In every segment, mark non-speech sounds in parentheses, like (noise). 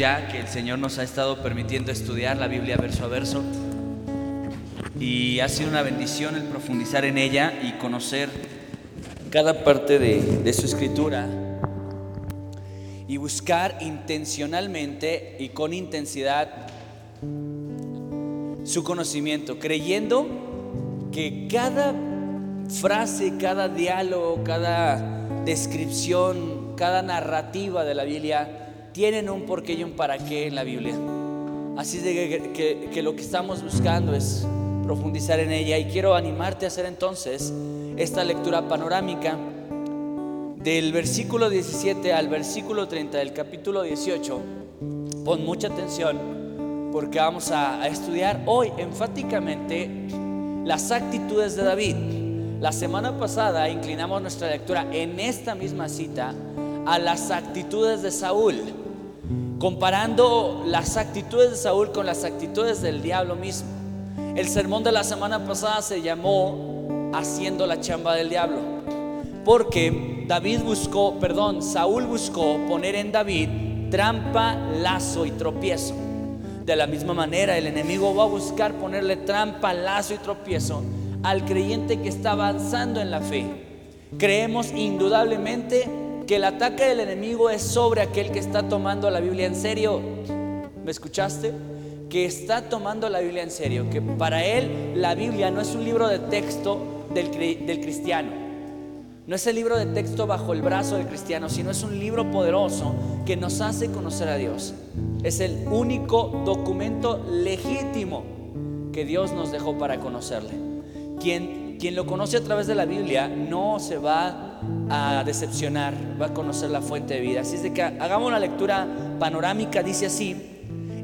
ya que el Señor nos ha estado permitiendo estudiar la Biblia verso a verso. Y ha sido una bendición el profundizar en ella y conocer cada parte de, de su escritura. Y buscar intencionalmente y con intensidad su conocimiento, creyendo que cada frase, cada diálogo, cada descripción, cada narrativa de la Biblia tienen un porqué y un para qué en la Biblia. Así que, lo que estamos buscando es profundizar en ella y quiero animarte a hacer entonces esta lectura panorámica del versículo 17 al versículo 30 del capítulo 18. Pon mucha atención porque vamos a estudiar hoy enfáticamente las actitudes de David. La semana pasada inclinamos nuestra lectura en esta misma cita a las actitudes de Saúl, comparando las actitudes de Saúl con las actitudes del diablo mismo. El sermón de la semana pasada se llamó Haciendo la chamba del diablo, porque David buscó, perdón, Saúl buscó poner en David trampa, lazo y tropiezo. De la misma manera, el enemigo va a buscar ponerle trampa, lazo y tropiezo al creyente que está avanzando en la fe. Creemos indudablemente que el ataque del enemigo es sobre aquel que está tomando la Biblia en serio. ¿Me escuchaste? Que está tomando la Biblia en serio, que para él la Biblia no es un libro de texto del, cristiano. No es el libro de texto bajo el brazo del cristiano, sino es un libro poderoso que nos hace conocer a Dios. Es el único documento legítimo que Dios nos dejó para conocerle. Quien, quien lo conoce a través de la Biblia no se va a decepcionar, va a conocer la fuente de vida. Así es de que hagamos una lectura panorámica, dice así.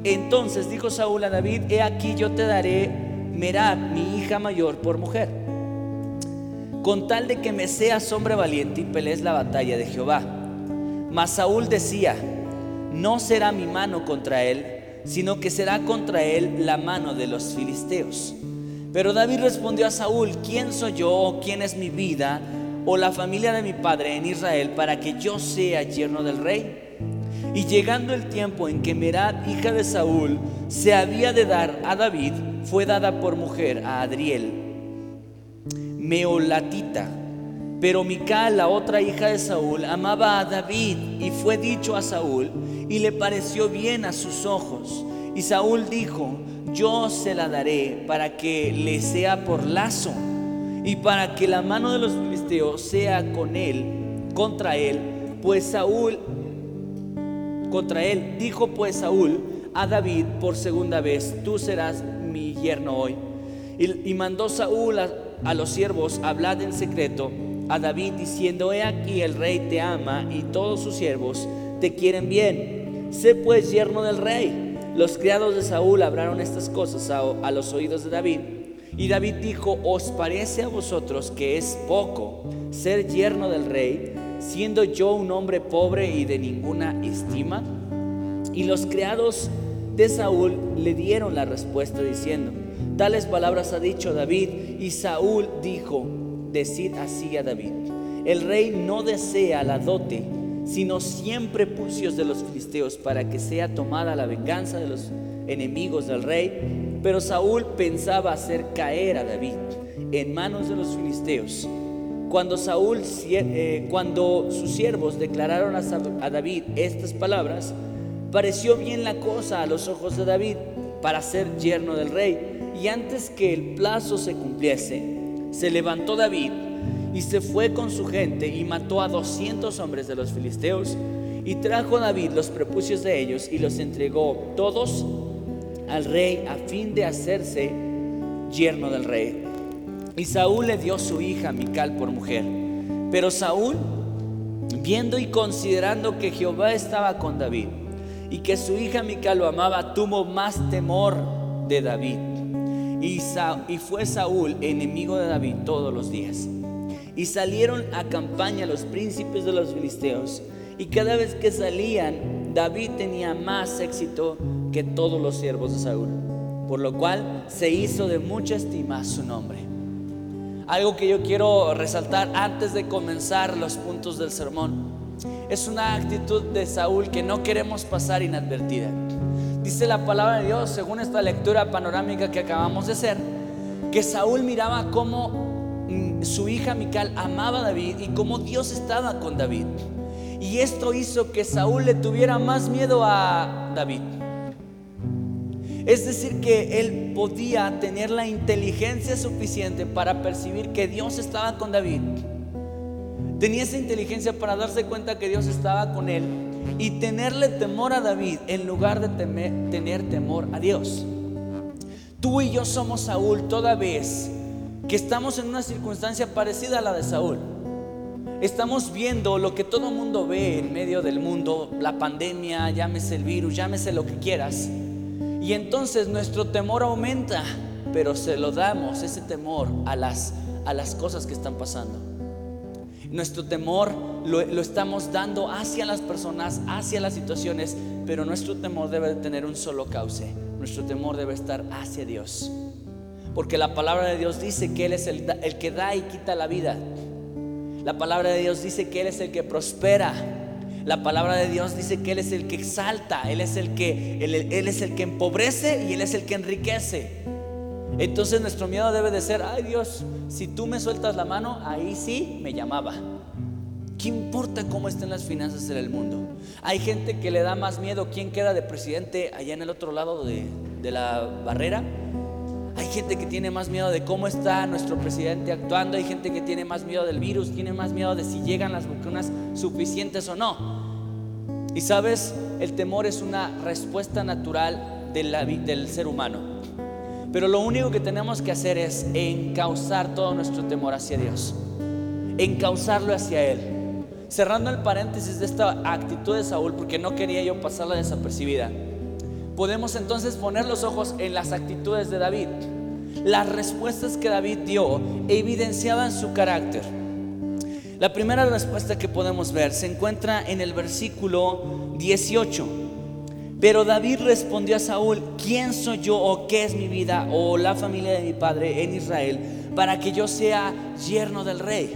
Entonces dijo Saúl a David, he aquí yo te daré Merab, mi hija mayor, por mujer, con tal de que me seas hombre valiente y pelees la batalla de Jehová. Mas Saúl decía, no será mi mano contra él, sino que será contra él la mano de los filisteos. Pero David respondió a Saúl, ¿quién soy yo quién es mi vida o la familia de mi padre en Israel para que yo sea yerno del rey? Y llegando el tiempo en que Merad, hija de Saúl, se había de dar a David, fue dada por mujer a Adriel, meolatita. Pero Mical, la otra hija de Saúl, amaba a David y fue dicho a Saúl y le pareció bien a sus ojos. Y Saúl dijo, yo se la daré para que le sea por lazo y para que la mano de los filisteos sea con él, contra él, pues Saúl, contra él, dijo pues Saúl a David por segunda vez, tú serás mi yerno hoy. Y, mandó Saúl a, a los siervos, hablad en secreto a David diciendo, he aquí el rey te ama y todos sus siervos te quieren bien. Sé pues yerno del rey. Los criados de Saúl hablaron estas cosas a, a, los oídos de David. Y David dijo, ¿os parece a vosotros que es poco ser yerno del rey, siendo yo un hombre pobre y de ninguna estima? Y los criados de Saúl le dieron la respuesta diciendo, tales palabras ha dicho David. Y Saúl dijo, decid así a David, el rey no desea la dote, sino siempre pucios de los filisteos para que sea tomada la venganza de los enemigos del rey. Pero Saúl pensaba hacer caer a David en manos de los filisteos. Cuando Saúl, eh, cuando sus siervos declararon a, David estas palabras, pareció bien la cosa a los ojos de David para ser yerno del rey. Y antes que el plazo se cumpliese, se levantó David y se fue con su gente y mató a doscientos hombres de los filisteos y trajo David los prepucios de ellos y los entregó todos al rey a fin de hacerse yerno del rey. Y Saúl le dio su hija Mical por mujer. Pero Saúl, viendo y considerando que Jehová estaba con David y que su hija Mical lo amaba, tuvo más temor de David. Y, fue Saúl enemigo de David todos los días. Y salieron a campaña los príncipes de los filisteos. Y cada vez que salían, David tenía más éxito que todos los siervos de Saúl. Por lo cual se hizo de mucha estima su nombre. Algo que yo quiero resaltar antes de comenzar los puntos del sermón Es una actitud de Saúl que no queremos pasar inadvertida. Dice la palabra de Dios, según esta lectura panorámica que acabamos de hacer, que Saúl miraba cómo mm, su hija Mical amaba a David y cómo Dios estaba con David. Y esto hizo que Saúl le tuviera más miedo a David. Es decir, que él podía tener la inteligencia suficiente para percibir que Dios estaba con David. Tenía esa inteligencia para darse cuenta que Dios estaba con él y tenerle temor a David en lugar de tener temor a Dios. Tú y yo somos Saúl toda vez que estamos en una circunstancia parecida a la de Saúl. Estamos viendo lo que todo mundo ve en medio del mundo, la pandemia, llámese el virus, llámese lo que quieras. Y entonces nuestro temor aumenta, pero se lo damos ese temor a las, a las cosas que están pasando. Nuestro temor lo, lo, estamos dando hacia las personas, hacia las situaciones, pero nuestro temor debe tener un solo cauce. Nuestro temor debe estar hacia Dios. Porque la palabra de Dios dice que Él es el, el que da y quita la vida. La palabra de Dios dice que Él es el que prospera. La palabra de Dios dice que Él es el que exalta, Él es el que, él, es el que empobrece y Él es el que enriquece. Entonces nuestro miedo debe de ser, ay Dios, si tú me sueltas la mano, ahí sí me llamaba. ¿Qué importa cómo estén las finanzas en el mundo? Hay gente que le da más miedo quién queda de presidente allá en el otro lado de, de la barrera hay gente que tiene más miedo de cómo está nuestro presidente actuando. Hay gente que tiene más miedo del virus, tiene más miedo de si llegan las vacunas suficientes o no. Y sabes, el temor es una respuesta natural del ser humano. Pero lo único que tenemos que hacer es encauzar todo nuestro temor hacia Dios. Encauzarlo hacia Él. Cerrando el paréntesis de esta actitud de Saúl, porque no quería yo pasarla desapercibida podemos entonces poner los ojos en las actitudes de David. Las respuestas que David dio evidenciaban su carácter. La primera respuesta que podemos ver se encuentra en el versículo 18. Pero David respondió a Saúl, ¿quién soy yo o qué es mi vida o la familia de mi padre en Israel para que yo sea yerno del rey?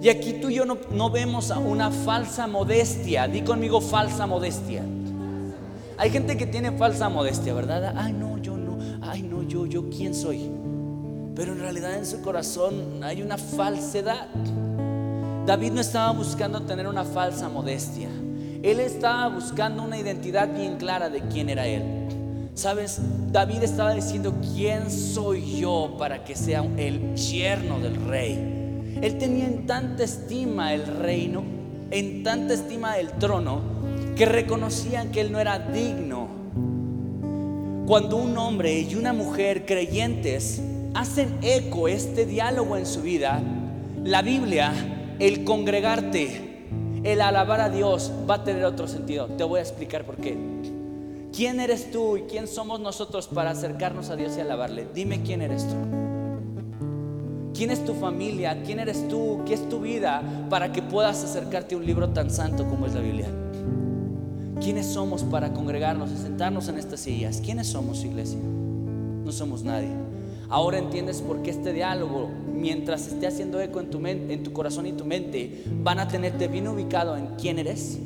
Y aquí tú y yo no, vemos una falsa modestia. Di conmigo falsa modestia. Hay gente que tiene falsa modestia, ¿verdad? Ay, no, yo no. Ay, no, yo, yo, ¿quién soy? Pero en realidad en su corazón hay una falsedad. David no estaba buscando tener una falsa modestia. Él estaba buscando una identidad bien clara de quién era él. Sabes, David estaba diciendo, ¿quién soy yo para que sea el yerno del rey? Él tenía en tanta estima el reino, en tanta estima el trono, que reconocían que él no era digno. Cuando un hombre y una mujer creyentes hacen eco este diálogo en su vida, la Biblia, el congregarte, el alabar a Dios va a tener otro sentido. Te voy a explicar por qué. ¿Quién eres tú y quién somos nosotros para acercarnos a Dios y alabarle? Dime quién eres tú. ¿Quién es tu familia? ¿Quién eres tú? ¿Qué es tu vida para que puedas acercarte a un libro tan santo como es la Biblia? ¿Quiénes somos para congregarnos y sentarnos en estas sillas? ¿Quiénes somos, iglesia? No somos nadie. Ahora entiendes por qué este diálogo, mientras esté haciendo eco en tu, mente, en tu corazón y tu mente, van a tenerte bien ubicado en quién eres.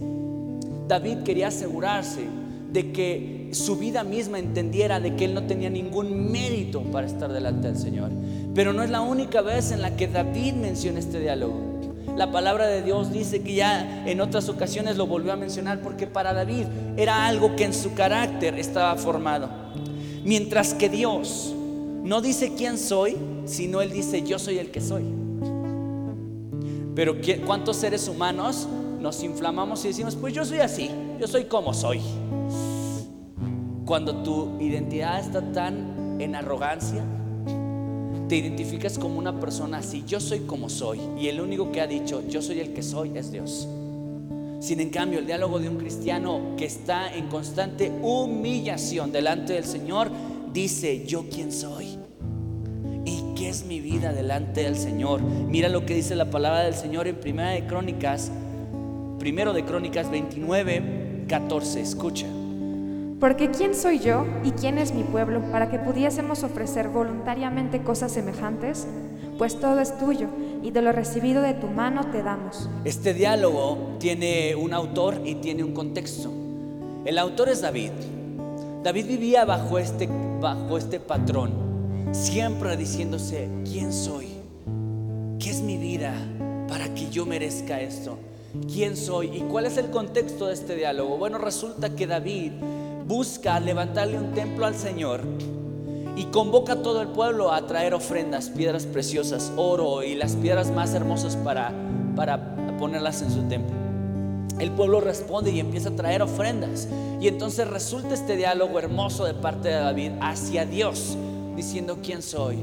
David quería asegurarse de que su vida misma entendiera de que él no tenía ningún mérito para estar delante del Señor. Pero no es la única vez en la que David menciona este diálogo. La palabra de Dios dice que ya en otras ocasiones lo volvió a mencionar porque para David era algo que en su carácter estaba formado. Mientras que Dios no dice quién soy, sino Él dice yo soy el que soy. Pero ¿cuántos seres humanos nos inflamamos y decimos, pues yo soy así, yo soy como soy? Cuando tu identidad está tan en arrogancia, te identificas como una persona así, yo soy como soy, y el único que ha dicho, yo soy el que soy, es Dios. Sin en cambio, el diálogo de un cristiano que está en constante humillación delante del Señor, dice, yo quién soy. ¿Y qué es mi vida delante del Señor? Mira lo que dice la palabra del Señor en Primera de Crónicas, primero de Crónicas 29, 14. Escucha. Porque ¿quién soy yo y quién es mi pueblo para que pudiésemos ofrecer voluntariamente cosas semejantes? pues todo es tuyo, y de lo recibido de tu mano te damos. Este diálogo tiene un autor y tiene un contexto. El autor es David. David vivía bajo este, bajo este patrón, siempre diciéndose, ¿quién soy? ¿Qué es mi vida para que yo merezca esto? ¿Quién soy? ¿Y cuál es el contexto de este diálogo? Bueno, resulta que David busca levantarle un templo al Señor y convoca a todo el pueblo a traer ofrendas, piedras preciosas, oro y las piedras más hermosas para, para ponerlas en su templo. El pueblo responde y empieza a traer ofrendas. Y entonces resulta este diálogo hermoso de parte de David hacia Dios, diciendo, ¿quién soy?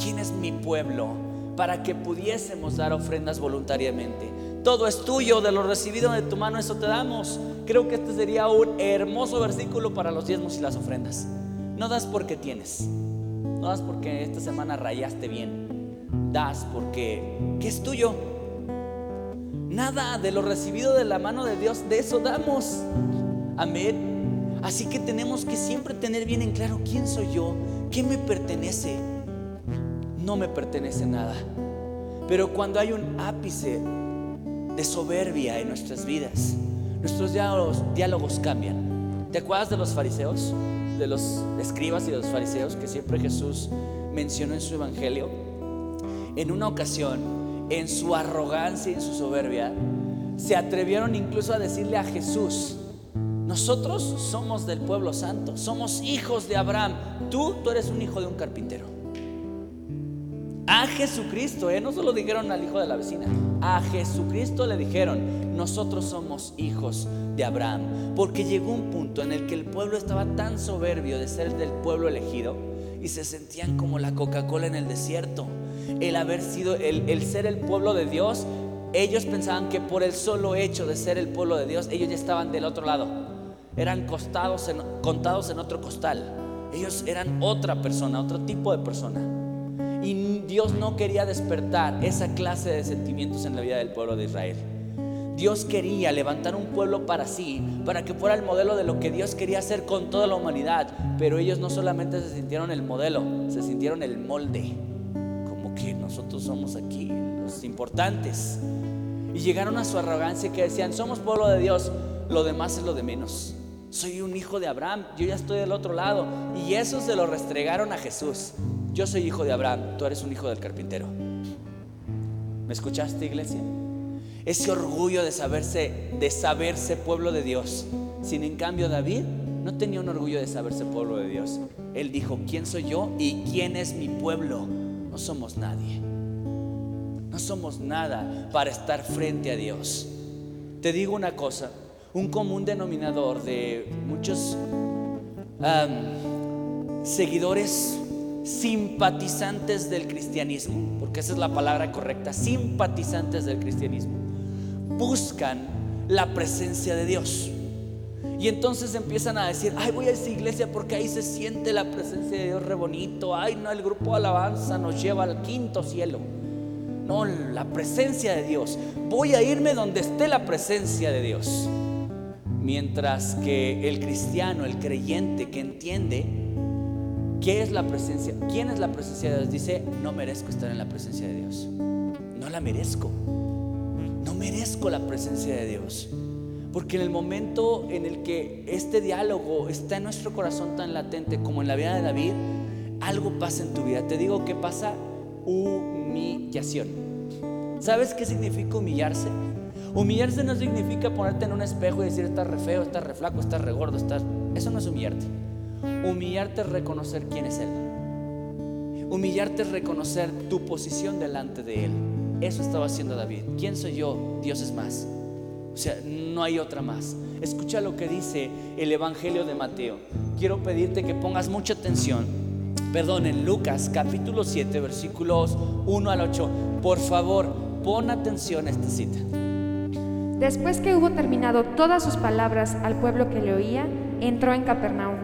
¿Quién es mi pueblo? Para que pudiésemos dar ofrendas voluntariamente. Todo es tuyo, de lo recibido de tu mano, eso te damos. Creo que este sería un hermoso versículo para los diezmos y las ofrendas. No das porque tienes. No das porque esta semana rayaste bien. Das porque ¿qué es tuyo? Nada de lo recibido de la mano de Dios, de eso damos. Amén. Así que tenemos que siempre tener bien en claro quién soy yo, qué me pertenece. No me pertenece nada. Pero cuando hay un ápice de soberbia en nuestras vidas, nuestros diálogos, cambian. ¿Te acuerdas de los fariseos? de los escribas y de los fariseos que siempre Jesús mencionó en su evangelio, en una ocasión, en su arrogancia y en su soberbia, se atrevieron incluso a decirle a Jesús, nosotros somos del pueblo santo, somos hijos de Abraham, tú, tú eres un hijo de un carpintero. A Jesucristo, ¿eh? no solo dijeron al hijo de la vecina, a Jesucristo le dijeron, nosotros somos hijos de Abraham, porque llegó un punto en el que el pueblo estaba tan soberbio de ser del pueblo elegido y se sentían como la Coca-Cola en el desierto. El haber sido, el, ser el pueblo de Dios, ellos pensaban que por el solo hecho de ser el pueblo de Dios, ellos ya estaban del otro lado. Eran costados contados en otro costal. Ellos eran otra persona, otro tipo de persona. Y Dios no quería despertar esa clase de sentimientos en la vida del pueblo de Israel. Dios quería levantar un pueblo para sí, para que fuera el modelo de lo que Dios quería hacer con toda la humanidad. Pero ellos no solamente se sintieron el modelo, se sintieron el molde. Como que nosotros somos aquí los importantes. Y llegaron a su arrogancia que decían, somos pueblo de Dios, lo demás es lo de menos. Soy un hijo de Abraham, yo ya estoy del otro lado. Y eso se lo restregaron a Jesús. Yo soy hijo de Abraham, tú eres un hijo del carpintero. ¿Me escuchaste, iglesia? Ese orgullo de saberse, de saberse pueblo de Dios. Sin en cambio David no tenía un orgullo de saberse pueblo de Dios. Él dijo, ¿quién soy yo y quién es mi pueblo? No somos nadie. No somos nada para estar frente a Dios. Te digo una cosa, un común denominador de muchos seguidores simpatizantes del cristianismo, porque esa es la palabra correcta, simpatizantes del cristianismo, buscan la presencia de Dios. Y entonces empiezan a decir, ay, voy a esa iglesia porque ahí se siente la presencia de Dios re bonito. Ay, no, el grupo de alabanza nos lleva al quinto cielo. No, la presencia de Dios. Voy a irme donde esté la presencia de Dios. Mientras que el cristiano, el creyente que entiende ¿Qué es la presencia? ¿Quién es la presencia de Dios? Dice, no merezco estar en la presencia de Dios. No la merezco. No merezco la presencia de Dios. Porque en el momento en el que este diálogo está en nuestro corazón tan latente como en la vida de David, algo pasa en tu vida. Te digo que pasa humillación. ¿Sabes qué significa humillarse? Humillarse no significa ponerte en un espejo y decir estás re feo, estás re flaco, estás re gordo, estás... Eso no es humillarte. Humillarte es reconocer quién es Él. Humillarte es reconocer tu posición delante de Él. Eso estaba haciendo David. ¿Quién soy yo? Dios es más. O sea, no hay otra más. Escucha lo que dice el Evangelio de Mateo. Quiero pedirte que pongas mucha atención. Perdón, en Lucas capítulo 7, versículos 1 al 8. Por favor, pon atención a esta cita. Después que hubo terminado todas sus palabras al pueblo que le oía, entró en Capernaum.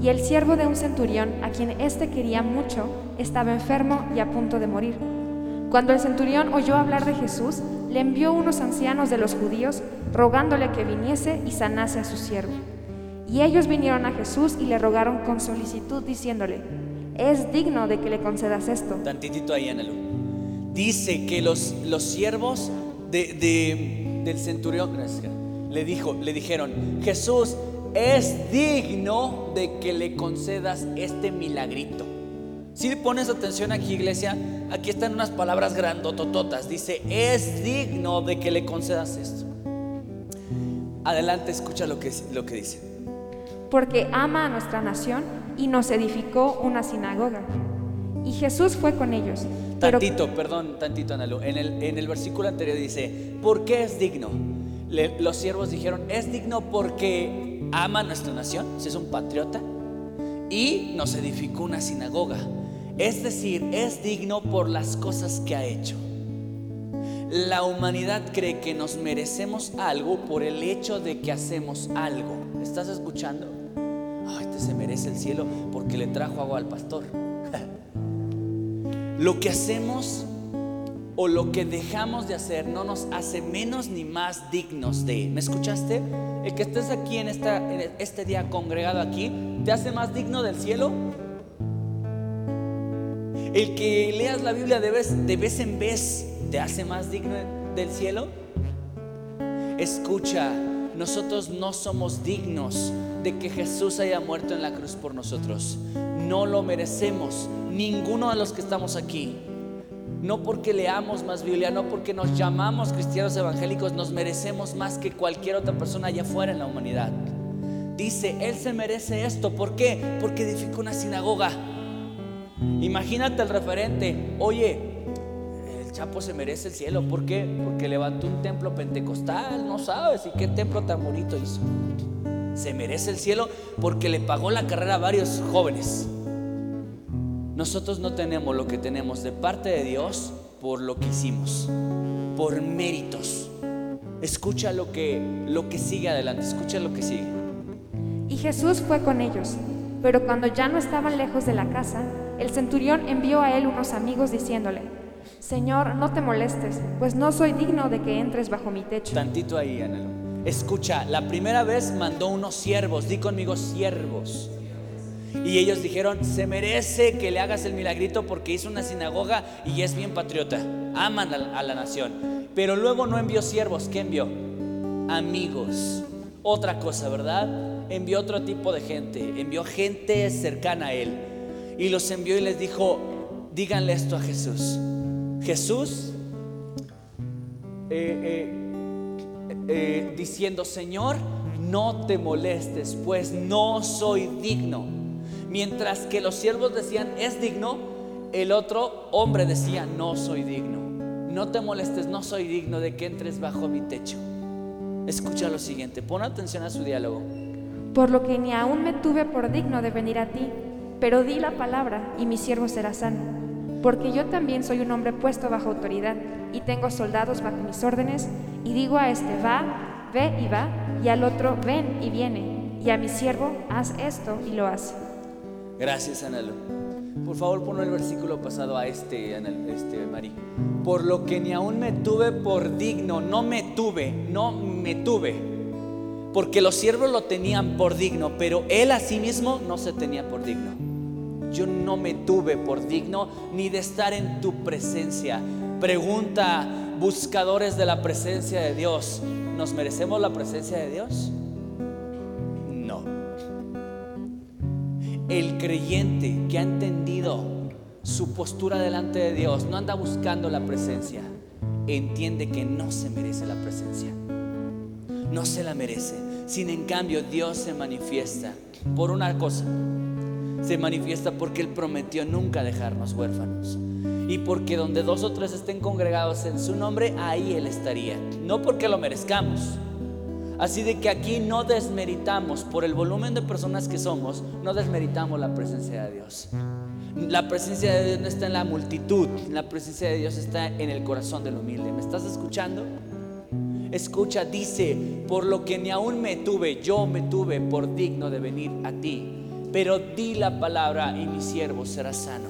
Y el siervo de un centurión, a quien éste quería mucho, estaba enfermo y a punto de morir. Cuando el centurión oyó hablar de Jesús, le envió unos ancianos de los judíos, rogándole que viniese y sanase a su siervo. Y ellos vinieron a Jesús y le rogaron con solicitud, diciéndole, es digno de que le concedas esto. Tantitito ahí, Anelo. dice que los, los siervos de, de- del centurión le, dijo, le dijeron, Jesús es digno de que le concedas este milagrito. Si pones atención aquí, iglesia, aquí están unas palabras grandotototas. Dice, es digno de que le concedas esto. Adelante, escucha lo que, lo que dice. porque ama a nuestra nación y nos edificó una sinagoga. Y Jesús fue con ellos. Pero Tantito, perdón, tantito, Analu. En el, en el versículo anterior dice, ¿por qué es digno? Le- los siervos dijeron, es digno porque ama nuestra nación, si es un patriota, y nos edificó una sinagoga. Es decir, es digno por las cosas que ha hecho. La humanidad cree que nos merecemos algo por el hecho de que hacemos algo. ¿Estás escuchando? Ay, este se merece el cielo porque le trajo agua al pastor. (laughs) Lo que hacemos o lo que dejamos de hacer no nos hace menos ni más dignos de. ¿Me escuchaste? El que estés aquí en, este día congregado aquí, ¿te hace más digno del cielo? El que leas la Biblia de vez, de vez en vez, ¿te hace más digno del cielo? Escucha, nosotros no somos dignos de que Jesús haya muerto en la cruz por nosotros. No lo merecemos, ninguno de los que estamos aquí. No porque leamos más Biblia, no porque nos llamamos cristianos evangélicos, nos merecemos más que cualquier otra persona allá afuera en la humanidad. Dice, Él se merece esto. ¿Por qué? Porque edificó una sinagoga. Imagínate el referente. Oye, el Chapo se merece el cielo. ¿Por qué? Porque levantó un templo pentecostal. No sabes. ¿Y qué templo tan bonito hizo? Se merece el cielo porque le pagó la carrera a varios jóvenes. Nosotros no tenemos lo que tenemos de parte de Dios por lo que hicimos, por méritos. Escucha lo que, lo que sigue adelante, escucha lo que sigue. Y Jesús fue con ellos. Pero cuando ya no estaban lejos de la casa, el centurión envió a él unos amigos diciéndole, Señor, no te molestes, pues no soy digno de que entres bajo mi techo. Tantito ahí, Anelo. Escucha, la primera vez mandó unos siervos, di conmigo siervos. Y ellos dijeron, se merece que le hagas el milagrito porque hizo una sinagoga y es bien patriota. Aman a la, nación. Pero luego no envió siervos, ¿qué envió? Amigos. Otra cosa, ¿verdad? Envió otro tipo de gente. Envió gente cercana a él. Y los envió y les dijo, díganle esto a Jesús. Jesús, eh, eh, eh, diciendo, Señor, no te molestes, pues no soy digno. Mientras que los siervos decían, es digno, el otro hombre decía, no soy digno. No te molestes, no soy digno de que entres bajo mi techo. Escucha lo siguiente, pon atención a su diálogo. Por lo que ni aún me tuve por digno de venir a ti, pero di la palabra y mi siervo será sano. Porque yo también soy un hombre puesto bajo autoridad y tengo soldados bajo mis órdenes, y digo a este, va, ve y va, y al otro, ven y viene, y a mi siervo, haz esto y lo hace. Gracias, Analo. Por favor, pon el versículo pasado a este, Anal- este Mari. Por lo que ni aún me tuve por digno, no me tuve, no me tuve. Porque los siervos lo tenían por digno, pero él a sí mismo no se tenía por digno. Yo no me tuve por digno ni de estar en tu presencia. Pregunta, buscadores de la presencia de Dios, ¿nos merecemos la presencia de Dios? El creyente que ha entendido su postura delante de Dios no anda buscando la presencia, entiende que no se merece la presencia. No se la merece. Sin en cambio, Dios se manifiesta por una cosa. Se manifiesta porque Él prometió nunca dejarnos huérfanos. Y porque donde dos o tres estén congregados en su nombre, ahí Él estaría. No porque lo merezcamos. Así de que aquí no desmeritamos, por el volumen de personas que somos, no desmeritamos la presencia de Dios. La presencia de Dios no está en la multitud, la presencia de Dios está en el corazón del humilde. ¿Me estás escuchando? Escucha, dice, por lo que ni aún me tuve, yo me tuve por digno de venir a ti, pero di la palabra y mi siervo será sano.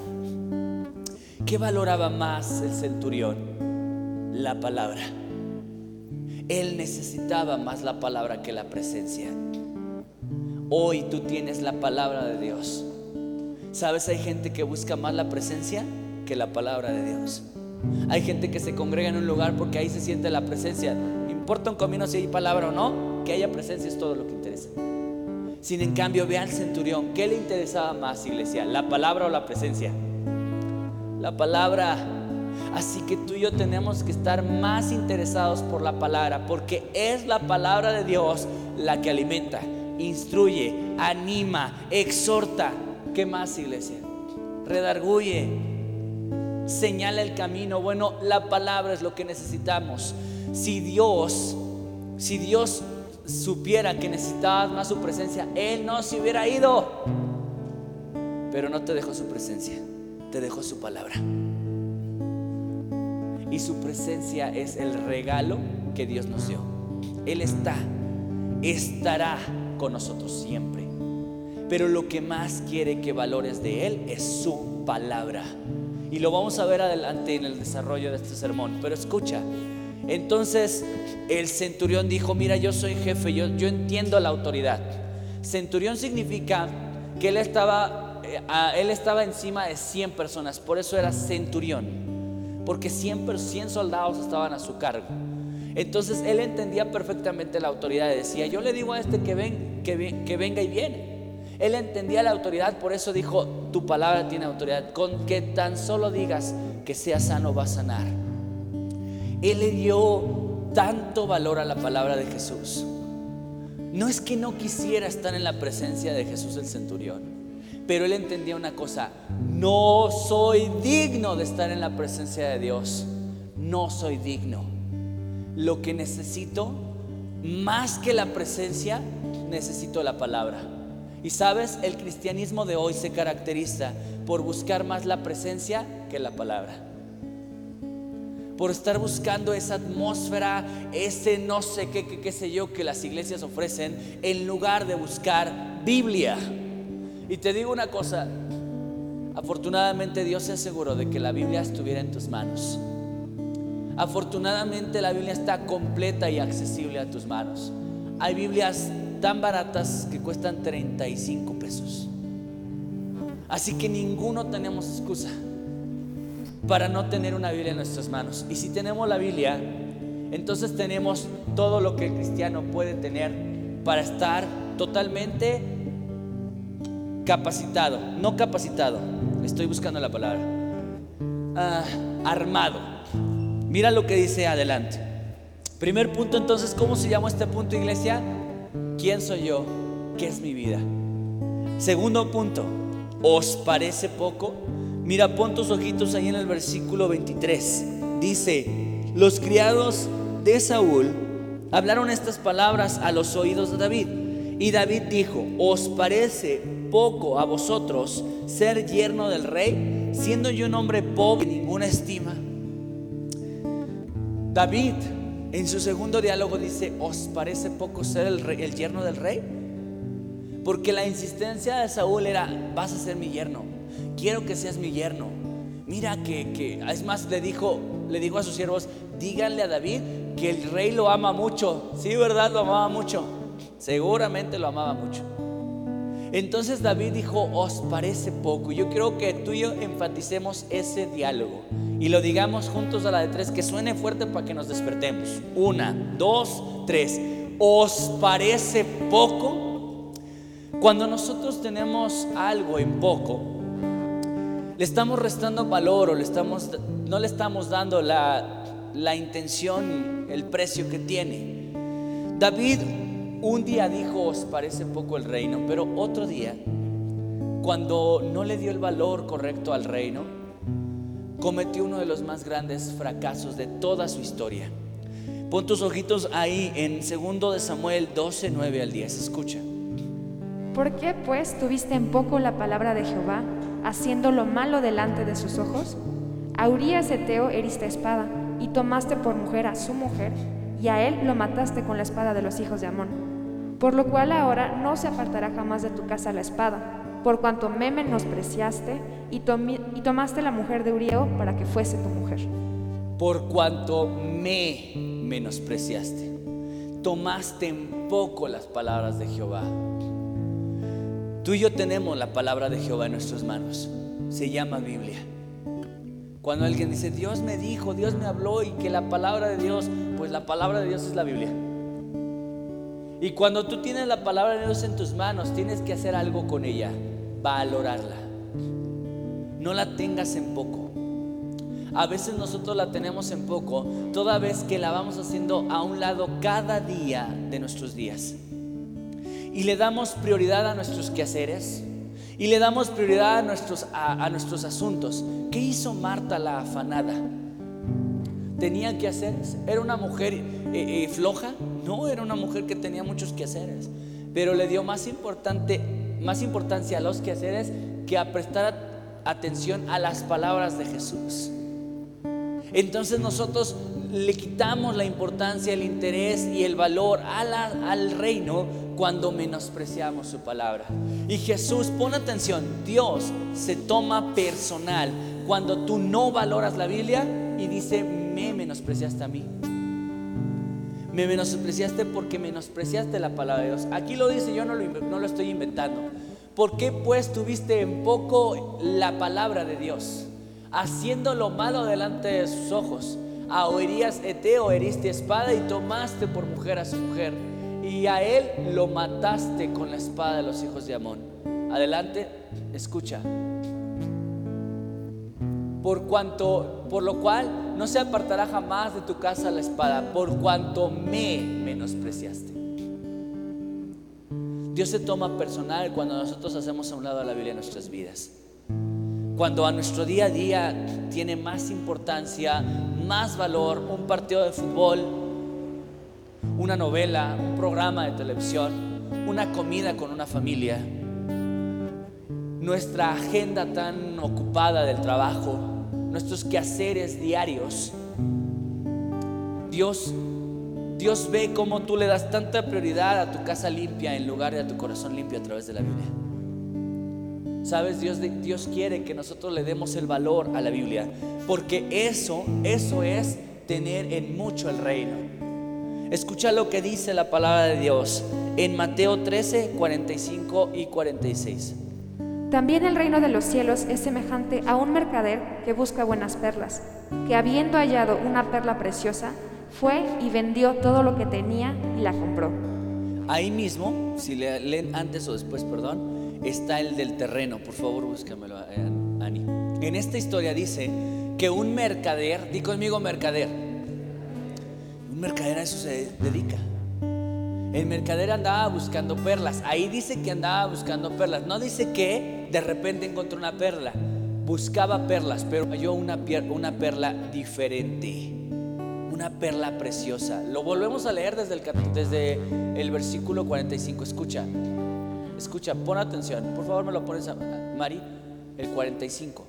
¿Qué valoraba más el centurión? La palabra. Él necesitaba más la palabra que la presencia. Hoy tú tienes la palabra de Dios. ¿Sabes? Hay gente que busca más la presencia que la palabra de Dios. Hay gente que se congrega en un lugar porque ahí se siente la presencia. Importa un camino si hay palabra o no, que haya presencia es todo lo que interesa. Sin en cambio, ve al centurión. ¿Qué le interesaba más, iglesia? ¿La palabra o la presencia? La palabra. Así que tú y yo tenemos que estar más interesados por la palabra, porque es la palabra de Dios la que alimenta, instruye, anima, exhorta. ¿Qué más, iglesia? Redarguye, señala el camino. Bueno, la palabra es lo que necesitamos. Si Dios, si Dios supiera que necesitabas más su presencia, Él no se hubiera ido. Pero no te dejó su presencia, te dejó su palabra. Y su presencia es el regalo que Dios nos dio. Él está, estará con nosotros siempre. Pero lo que más quiere que valores de Él es su palabra. Y lo vamos a ver adelante en el desarrollo de este sermón. Pero escucha, entonces el centurión dijo, mira, yo soy jefe, yo, yo entiendo la autoridad. Centurión significa que él estaba, eh, él estaba encima de 100 personas, por eso era centurión, porque 100, 100 soldados estaban a su cargo. Entonces él entendía perfectamente la autoridad, decía, yo le digo a este que, ven, que, que venga y viene. Él entendía la autoridad, por eso dijo, tu palabra tiene autoridad. Con que tan solo digas que sea sano va a sanar. Él le dio tanto valor a la palabra de Jesús. No es que no quisiera estar en la presencia de Jesús el centurión, pero él entendía una cosa, no soy digno de estar en la presencia de Dios, no soy digno. Lo que necesito, más que la presencia, necesito la palabra. Y sabes, el cristianismo de hoy se caracteriza por buscar más la presencia que la palabra por estar buscando esa atmósfera, ese no sé qué, qué, sé yo que las iglesias ofrecen, en lugar de buscar Biblia. Y te digo una cosa, afortunadamente Dios se aseguró de que la Biblia estuviera en tus manos. Afortunadamente la Biblia está completa y accesible a tus manos. Hay Biblias tan baratas que cuestan 35 pesos. Así que ninguno tenemos excusa para no tener una Biblia en nuestras manos. Y si tenemos la Biblia, entonces tenemos todo lo que el cristiano puede tener para estar totalmente capacitado, no capacitado, estoy buscando la palabra, ah, armado. Mira lo que dice adelante. Primer punto entonces, ¿cómo se llama este punto iglesia? ¿Quién soy yo? ¿Qué es mi vida? Segundo punto, ¿os parece poco? Mira, pon tus ojitos ahí en el versículo 23. Dice, los criados de Saúl hablaron estas palabras a los oídos de David. Y David dijo, ¿os parece poco a vosotros ser yerno del rey, siendo yo un hombre pobre y ninguna estima? David en su segundo diálogo dice, ¿os parece poco ser el, el yerno del rey? Porque la insistencia de Saúl era, vas a ser mi yerno quiero que seas mi yerno. Mira que, es más, le dijo, le dijo a sus siervos, díganle a David que el rey lo ama mucho. Sí, ¿verdad? Lo amaba mucho. Seguramente lo amaba mucho. Entonces David dijo, os parece poco. Yo creo que tú y yo enfaticemos ese diálogo y lo digamos juntos a la de tres, que suene fuerte para que nos despertemos. Una, dos, tres. ¿Os parece poco? Cuando nosotros tenemos algo en poco, le estamos restando valor o le estamos, no le estamos dando la, la intención, el precio que tiene. David un día dijo, os parece poco el reino, pero otro día, cuando no le dio el valor correcto al reino, cometió uno de los más grandes fracasos de toda su historia. Pon tus ojitos ahí en 2 de Samuel 12, 9 al 10. Escucha. ¿Por qué pues tuviste en poco la palabra de Jehová? haciendo lo malo delante de sus ojos? A Urias Eteo heriste espada, y tomaste por mujer a su mujer, y a él lo mataste con la espada de los hijos de Amón. Por lo cual ahora no se apartará jamás de tu casa la espada, por cuanto me menospreciaste y, tomaste la mujer de Urieo para que fuese tu mujer. Por cuanto me menospreciaste, tomaste en poco las palabras de Jehová Tú y yo tenemos la palabra de Jehová en nuestras manos. Se llama Biblia. Cuando alguien dice, Dios me dijo, Dios me habló y que la palabra de Dios, pues la palabra de Dios es la Biblia. Y cuando tú tienes la palabra de Dios en tus manos, tienes que hacer algo con ella, valorarla. No la tengas en poco. A veces nosotros la tenemos en poco, toda vez que la vamos haciendo a un lado cada día de nuestros días. Y le damos prioridad a nuestros quehaceres y le damos prioridad a nuestros, a, nuestros asuntos. ¿Qué hizo Marta la afanada? ¿Tenía quehaceres? ¿Era una mujer eh, eh, floja? No, era una mujer que tenía muchos quehaceres, pero le dio más, importante, más importancia a los quehaceres que a prestar atención a las palabras de Jesús. Entonces nosotros le quitamos la importancia, el interés y el valor al reino cuando menospreciamos su palabra. Y Jesús, pon atención, Dios se toma personal cuando tú no valoras la Biblia y dice, me menospreciaste a mí. Me menospreciaste porque menospreciaste la palabra de Dios. Aquí lo dice, yo no lo, estoy inventando. ¿Por qué pues tuviste en poco la palabra de Dios? Haciendo lo malo delante de sus ojos. A oirías eteo, heriste espada y tomaste por mujer a su mujer. Y a él lo mataste con la espada de los hijos de Amón. Adelante, escucha por cuanto, por lo cual no se apartará jamás de tu casa la espada, por cuanto me menospreciaste. Dios se toma personal cuando nosotros hacemos a un lado la Biblia en nuestras vidas. Cuando a nuestro día a día tiene más importancia, más valor un partido de fútbol, una novela, un programa de televisión, una comida con una familia, nuestra agenda tan ocupada del trabajo, nuestros quehaceres diarios. Dios, Dios ve cómo tú le das tanta prioridad a tu casa limpia en lugar de a tu corazón limpio a través de la Biblia. Sabes, Dios, Dios quiere que nosotros le demos el valor a la Biblia, porque eso, eso es tener en mucho el reino. Escucha lo que dice la palabra de Dios en Mateo 13, 45 y 46. También el reino de los cielos es semejante a un mercader que busca buenas perlas, que habiendo hallado una perla preciosa, fue y vendió todo lo que tenía y la compró. Ahí mismo, si le leen antes o después, perdón, está el del terreno. Por favor, búscamelo, eh, Ani. En esta historia dice que un mercader, di conmigo mercader, un mercader a eso se dedica. El mercader andaba buscando perlas. Ahí dice que andaba buscando perlas. No dice que de repente encontró una perla. Buscaba perlas, pero halló una, perla diferente. Una perla preciosa. Lo volvemos a leer desde el, desde el versículo 45. Escucha. Escucha, pon atención. Por favor, me lo pones, a Mari. El 45.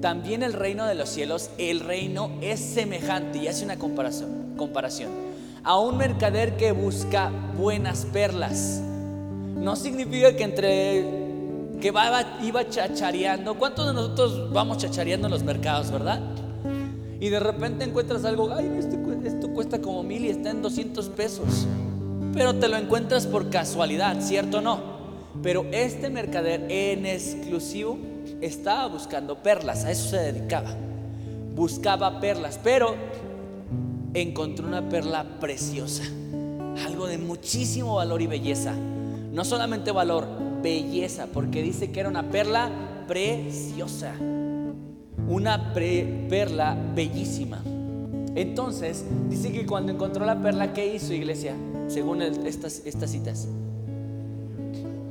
También el reino de los cielos, el reino es semejante y hace una comparación. comparación a un mercader que busca buenas perlas. No significa que entre que iba chachareando. ¿Cuántos de nosotros vamos chachareando en los mercados, verdad? Y de repente encuentras algo, ay, esto, esto cuesta como mil y está en 200 pesos. Pero te lo encuentras por casualidad, ¿cierto o no? Pero este mercader en exclusivo estaba buscando perlas, a eso se dedicaba. Buscaba perlas, pero encontró una perla preciosa, algo de muchísimo valor y belleza. No solamente valor, belleza, porque dice que era una perla preciosa, una perla bellísima. Entonces, dice que cuando encontró la perla, ¿qué hizo iglesia? Según estas, citas.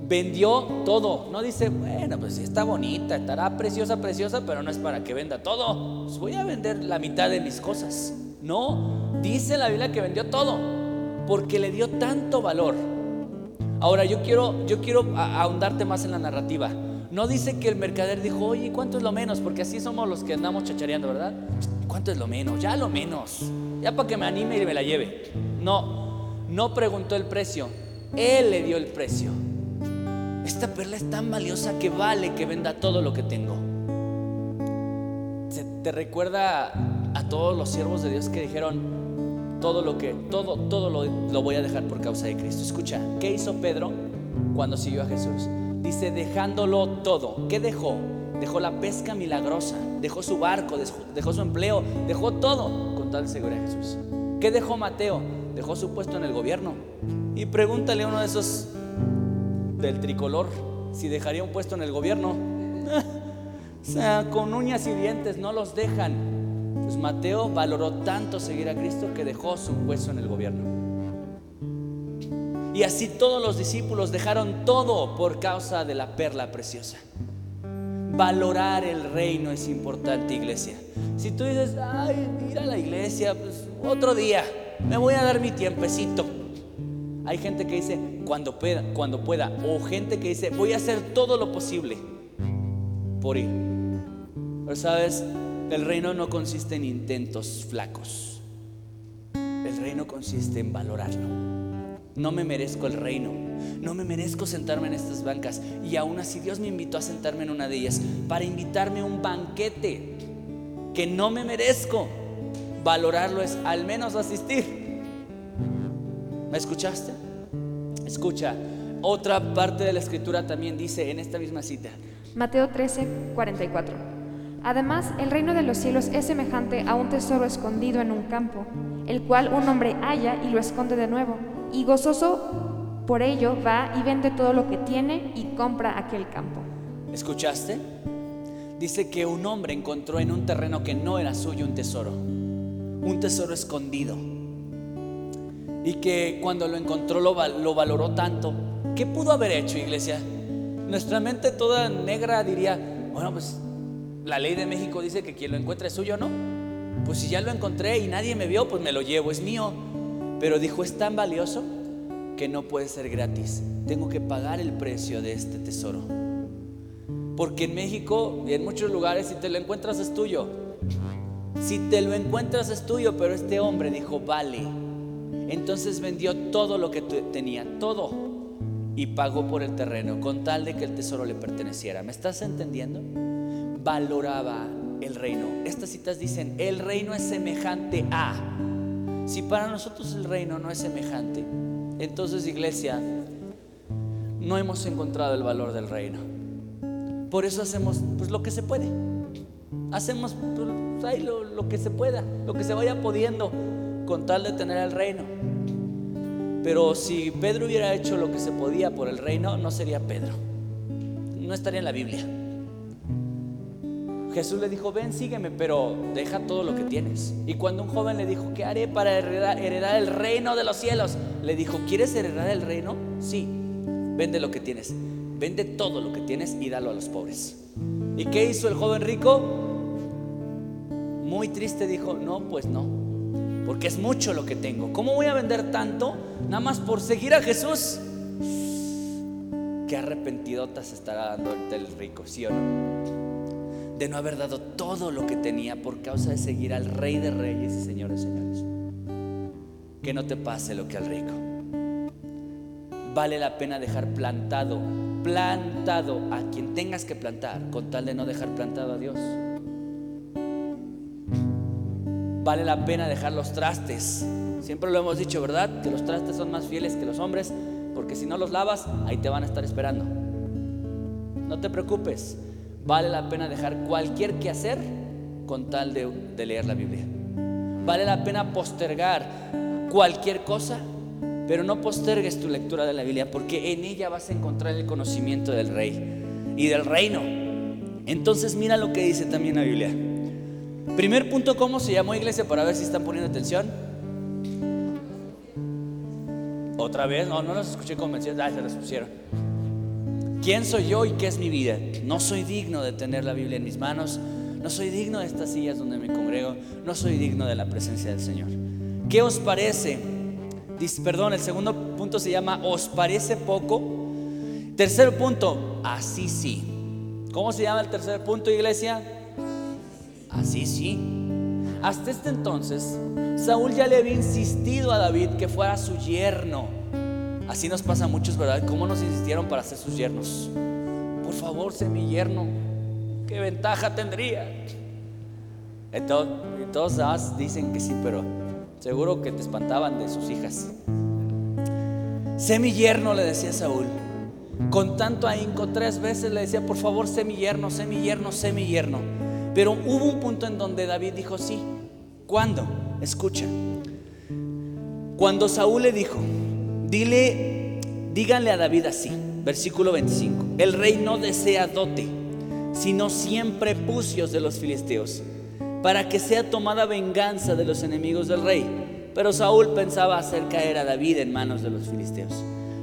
Vendió todo. No dice, bueno, pues está bonita, estará preciosa, preciosa, pero no es para que venda todo. Pues voy a vender la mitad de mis cosas. No, dice la Biblia que vendió todo porque le dio tanto valor. Ahora yo quiero, yo quiero ahondarte más en la narrativa. No dice que el mercader dijo, oye, ¿cuánto es lo menos? Porque así somos los que andamos chachareando, ¿verdad? ¿Cuánto es lo menos? Ya lo menos. Ya para que me anime y me la lleve. No, no preguntó el precio. Él le dio el precio. Esta perla es tan valiosa que vale que venda todo lo que tengo. ¿Te recuerda a todos los siervos de Dios que dijeron todo lo que, todo, todo lo, lo voy a dejar por causa de Cristo. Escucha, ¿qué hizo Pedro cuando siguió a Jesús? Dice, dejándolo todo. ¿Qué dejó? dejó la pesca milagrosa, dejó su barco, dejó su empleo, dejó todo con tal de a Jesús. ¿Qué dejó Mateo? Dejó su puesto en el gobierno. Y pregúntale a uno de esos del tricolor si dejaría un puesto en el gobierno. (laughs) o sea, con uñas y dientes no los dejan. Pues Mateo valoró tanto seguir a Cristo que dejó su puesto en el gobierno. Y así todos los discípulos dejaron todo por causa de la perla preciosa. Valorar el reino es importante, iglesia. Si tú dices, ay, ir a la iglesia, pues otro día, me voy a dar mi tiempecito. Hay gente que dice, cuando pueda, cuando pueda. O gente que dice, voy a hacer todo lo posible por ir. Pero sabes, el reino no consiste en intentos flacos. El reino consiste en valorarlo. No me merezco el reino. No me merezco sentarme en estas bancas. Y aún así Dios me invitó a sentarme en una de ellas para invitarme a un banquete que no me merezco. Valorarlo es al menos asistir. ¿Me escuchaste? Escucha, otra parte de la escritura también dice en esta misma cita. Mateo 13, 44. Además, el reino de los cielos es semejante a un tesoro escondido en un campo, el cual un hombre halla y lo esconde de nuevo y gozoso por ello va y vende todo lo que tiene y compra aquel campo. ¿Escuchaste? Dice que un hombre encontró en un terreno que no era suyo un tesoro, un tesoro escondido. Y que cuando lo encontró lo, lo valoró tanto. ¿Qué pudo haber hecho, iglesia? Nuestra mente toda negra diría, bueno, pues la ley de México dice que quien lo encuentre es suyo, ¿no? Pues si ya lo encontré y nadie me vio, pues me lo llevo, es mío. Pero dijo, es tan valioso que no puede ser gratis. Tengo que pagar el precio de este tesoro. Porque en México y en muchos lugares si te lo encuentras es tuyo. Si te lo encuentras es tuyo, pero este hombre dijo, vale. Entonces vendió todo lo que tenía, todo. Y pagó por el terreno con tal de que el tesoro le perteneciera. ¿Me estás entendiendo? Valoraba el reino. Estas citas dicen, el reino es semejante a si para nosotros el reino no es semejante, entonces iglesia, no hemos encontrado el valor del reino. Por eso hacemos pues, lo que se puede. Hacemos pues, lo, lo que se pueda, lo que se vaya pudiendo con tal de tener el reino. Pero si Pedro hubiera hecho lo que se podía por el reino, no sería Pedro. No estaría en la Biblia. Jesús le dijo, ven, sígueme, pero deja todo lo que tienes. Y cuando un joven le dijo, ¿qué haré para heredar, el reino de los cielos? Le dijo, ¿quieres heredar el reino? Sí, vende lo que tienes. Vende todo lo que tienes y dalo a los pobres. ¿Y qué hizo el joven rico? Muy triste dijo, no, pues no, porque es mucho lo que tengo. ¿Cómo voy a vender tanto nada más por seguir a Jesús? Qué arrepentidota se estará dando el rico, ¿sí o no? De no haber dado todo lo que tenía por causa de seguir al Rey de Reyes y Señores Señores. Que no te pase lo que al rico. Vale la pena dejar plantado, plantado a quien tengas que plantar, con tal de no dejar plantado a Dios. Vale la pena dejar los trastes. Siempre lo hemos dicho, ¿verdad? Que los trastes son más fieles que los hombres, porque si no los lavas, ahí te van a estar esperando. No te preocupes, Vale la pena dejar cualquier hacer con tal de, leer la Biblia. Vale la pena postergar cualquier cosa, pero no postergues tu lectura de la Biblia, porque en ella vas a encontrar el conocimiento del rey y del reino. Entonces mira lo que dice también la Biblia. Primer punto, ¿cómo se llamó iglesia? Para ver si están poniendo atención. Otra vez, no, no los escuché convencidos, ah, se los pusieron. ¿Quién soy yo y qué es mi vida? No soy digno de tener la Biblia en mis manos. No soy digno de estas sillas donde me congrego. No soy digno de la presencia del Señor. ¿Qué os parece? perdón, el segundo punto se llama ¿os parece poco? Tercer punto, así sí. ¿Cómo se llama el tercer punto, iglesia? Así sí. Hasta este entonces, Saúl ya le había insistido a David que fuera su yerno Así nos pasa a muchos, ¿verdad? ¿Cómo nos insistieron para ser sus yernos? Por favor, sé mi yerno. ¿Qué ventaja tendría? Y todos, dicen que sí, pero seguro que te espantaban de sus hijas. Sé mi yerno, le decía Saúl. con tanto ahínco, tres veces le decía, por favor, sé mi yerno, sé mi yerno, sé mi yerno. Pero hubo un punto en donde David dijo sí. ¿Cuándo? Escucha. Cuando Saúl le dijo, dile, díganle a David así, versículo 25, el rey no desea dote, sino siempre pucios de los filisteos, para que sea tomada venganza de los enemigos del rey. Pero Saúl pensaba hacer caer a David en manos de los filisteos.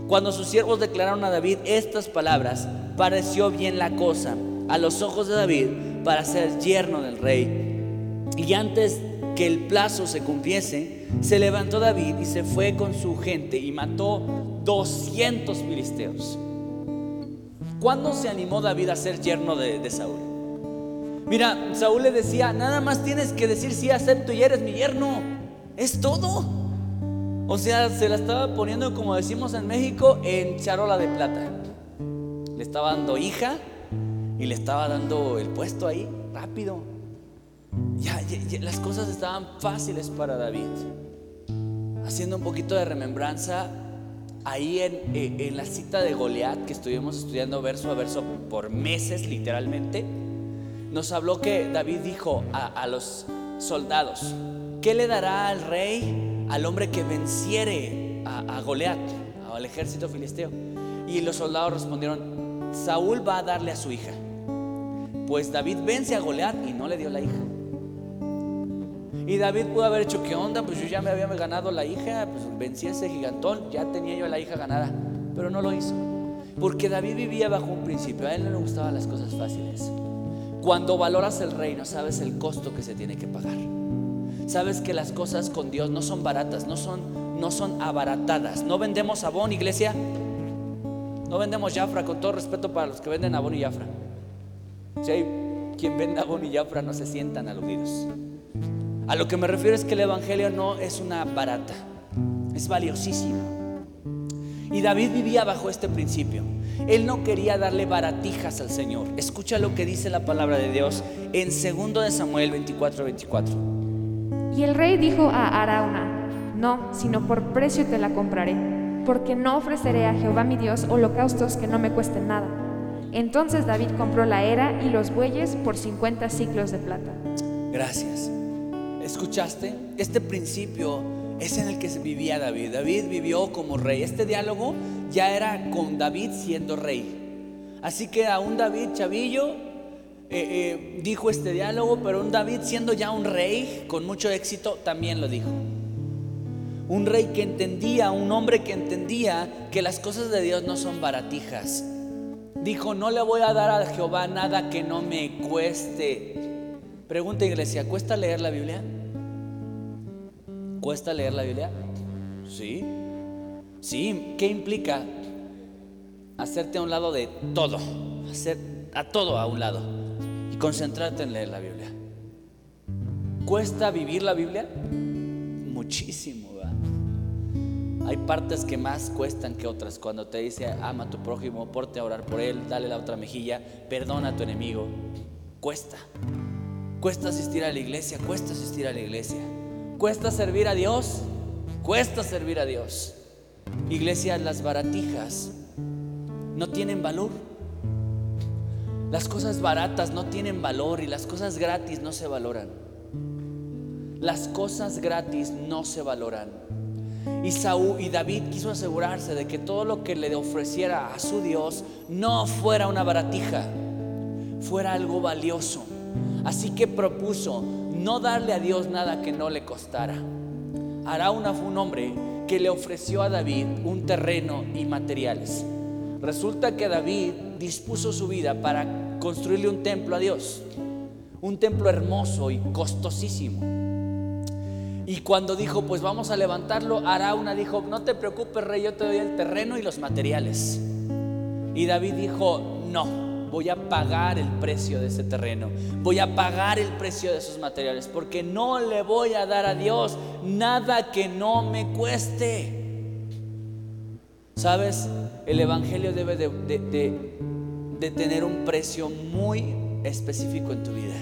Cuando sus siervos declararon a David estas palabras, pareció bien la cosa a los ojos de David para ser yerno del rey. Y antes que el plazo se cumpliese, se levantó David y se fue con su gente y mató 200 filisteos. ¿Cuándo se animó David a ser yerno de, Saúl? Mira, Saúl le decía, nada más tienes que decir sí acepto y eres mi yerno. Es todo. O sea, se la estaba poniendo, como decimos en México, en charola de plata. Le estaba dando hija y le estaba dando el puesto ahí, rápido. Las cosas estaban fáciles para David. Haciendo un poquito de remembranza, ahí en, eh, en la cita de Goliat, que estuvimos estudiando verso a verso por meses literalmente, nos habló que David dijo a, a los soldados, ¿qué le dará al rey al hombre que venciere a, a Goliat, al ejército filisteo? Y los soldados respondieron, Saúl va a darle a su hija. Pues David vence a Goliat y no le dio la hija. Y David pudo haber hecho, ¿qué onda? Pues yo ya me había ganado la hija, pues vencí a ese gigantón, ya tenía yo la hija ganada, pero no lo hizo. Porque David vivía bajo un principio, a él no le gustaban las cosas fáciles. Cuando valoras el reino, sabes el costo que se tiene que pagar. Sabes que las cosas con Dios no son baratas, no son, no son abaratadas. No vendemos abón, iglesia. No vendemos Jafra, con todo respeto para los que venden abón y Jafra. Si hay quien venda abón y Jafra, no se sientan aludidos. A lo que me refiero es que el Evangelio no es una barata, es valiosísimo. Y David vivía bajo este principio. Él no quería darle baratijas al Señor. Escucha lo que dice la palabra de Dios en 2 de Samuel 24, 24. Y el rey dijo a Arauna, no, sino por precio te la compraré, porque no ofreceré a Jehová mi Dios holocaustos que no me cuesten nada. Entonces David compró la era y los bueyes por 50 ciclos de plata. Gracias. ¿Escuchaste? Este principio es en el que vivía David. David vivió como rey. Este diálogo ya era con David siendo rey. Así que a un David chavillo eh, eh, dijo este diálogo, pero un David siendo ya un rey con mucho éxito también lo dijo. Un rey que entendía, un hombre que entendía que las cosas de Dios no son baratijas. Dijo, no le voy a dar a Jehová nada que no me cueste. Pregunta iglesia, ¿cuesta leer la Biblia? ¿Cuesta leer la Biblia? Sí. Sí, ¿qué implica? Hacerte a un lado de todo, hacer a todo a un lado y concentrarte en leer la Biblia. ¿Cuesta vivir la Biblia? Muchísimo. Hay partes que más cuestan que otras. Cuando te dice ama a tu prójimo, porte a orar por él, dale la otra mejilla, perdona a tu enemigo. Cuesta. Cuesta asistir a la iglesia, cuesta asistir a la iglesia. Cuesta servir a Dios, cuesta servir a Dios. Iglesia, las baratijas no tienen valor. Las cosas baratas no tienen valor y las cosas gratis no se valoran. Las cosas gratis no se valoran. Y Saúl y David quiso asegurarse de que todo lo que le ofreciera a su Dios no fuera una baratija, fuera algo valioso. Así que propuso no darle a Dios nada que no le costara. Arauna fue un hombre que le ofreció a David un terreno y materiales. Resulta que David dispuso su vida para construirle un templo a Dios, un templo hermoso y costosísimo. Y cuando dijo, pues vamos a levantarlo, Arauna dijo, no te preocupes, rey, yo te doy el terreno y los materiales. Y David dijo, no, voy a pagar el precio de ese terreno, voy a pagar el precio de esos materiales, porque no le voy a dar a Dios nada que no me cueste. ¿Sabes? El Evangelio debe de, tener un precio muy específico en tu vida.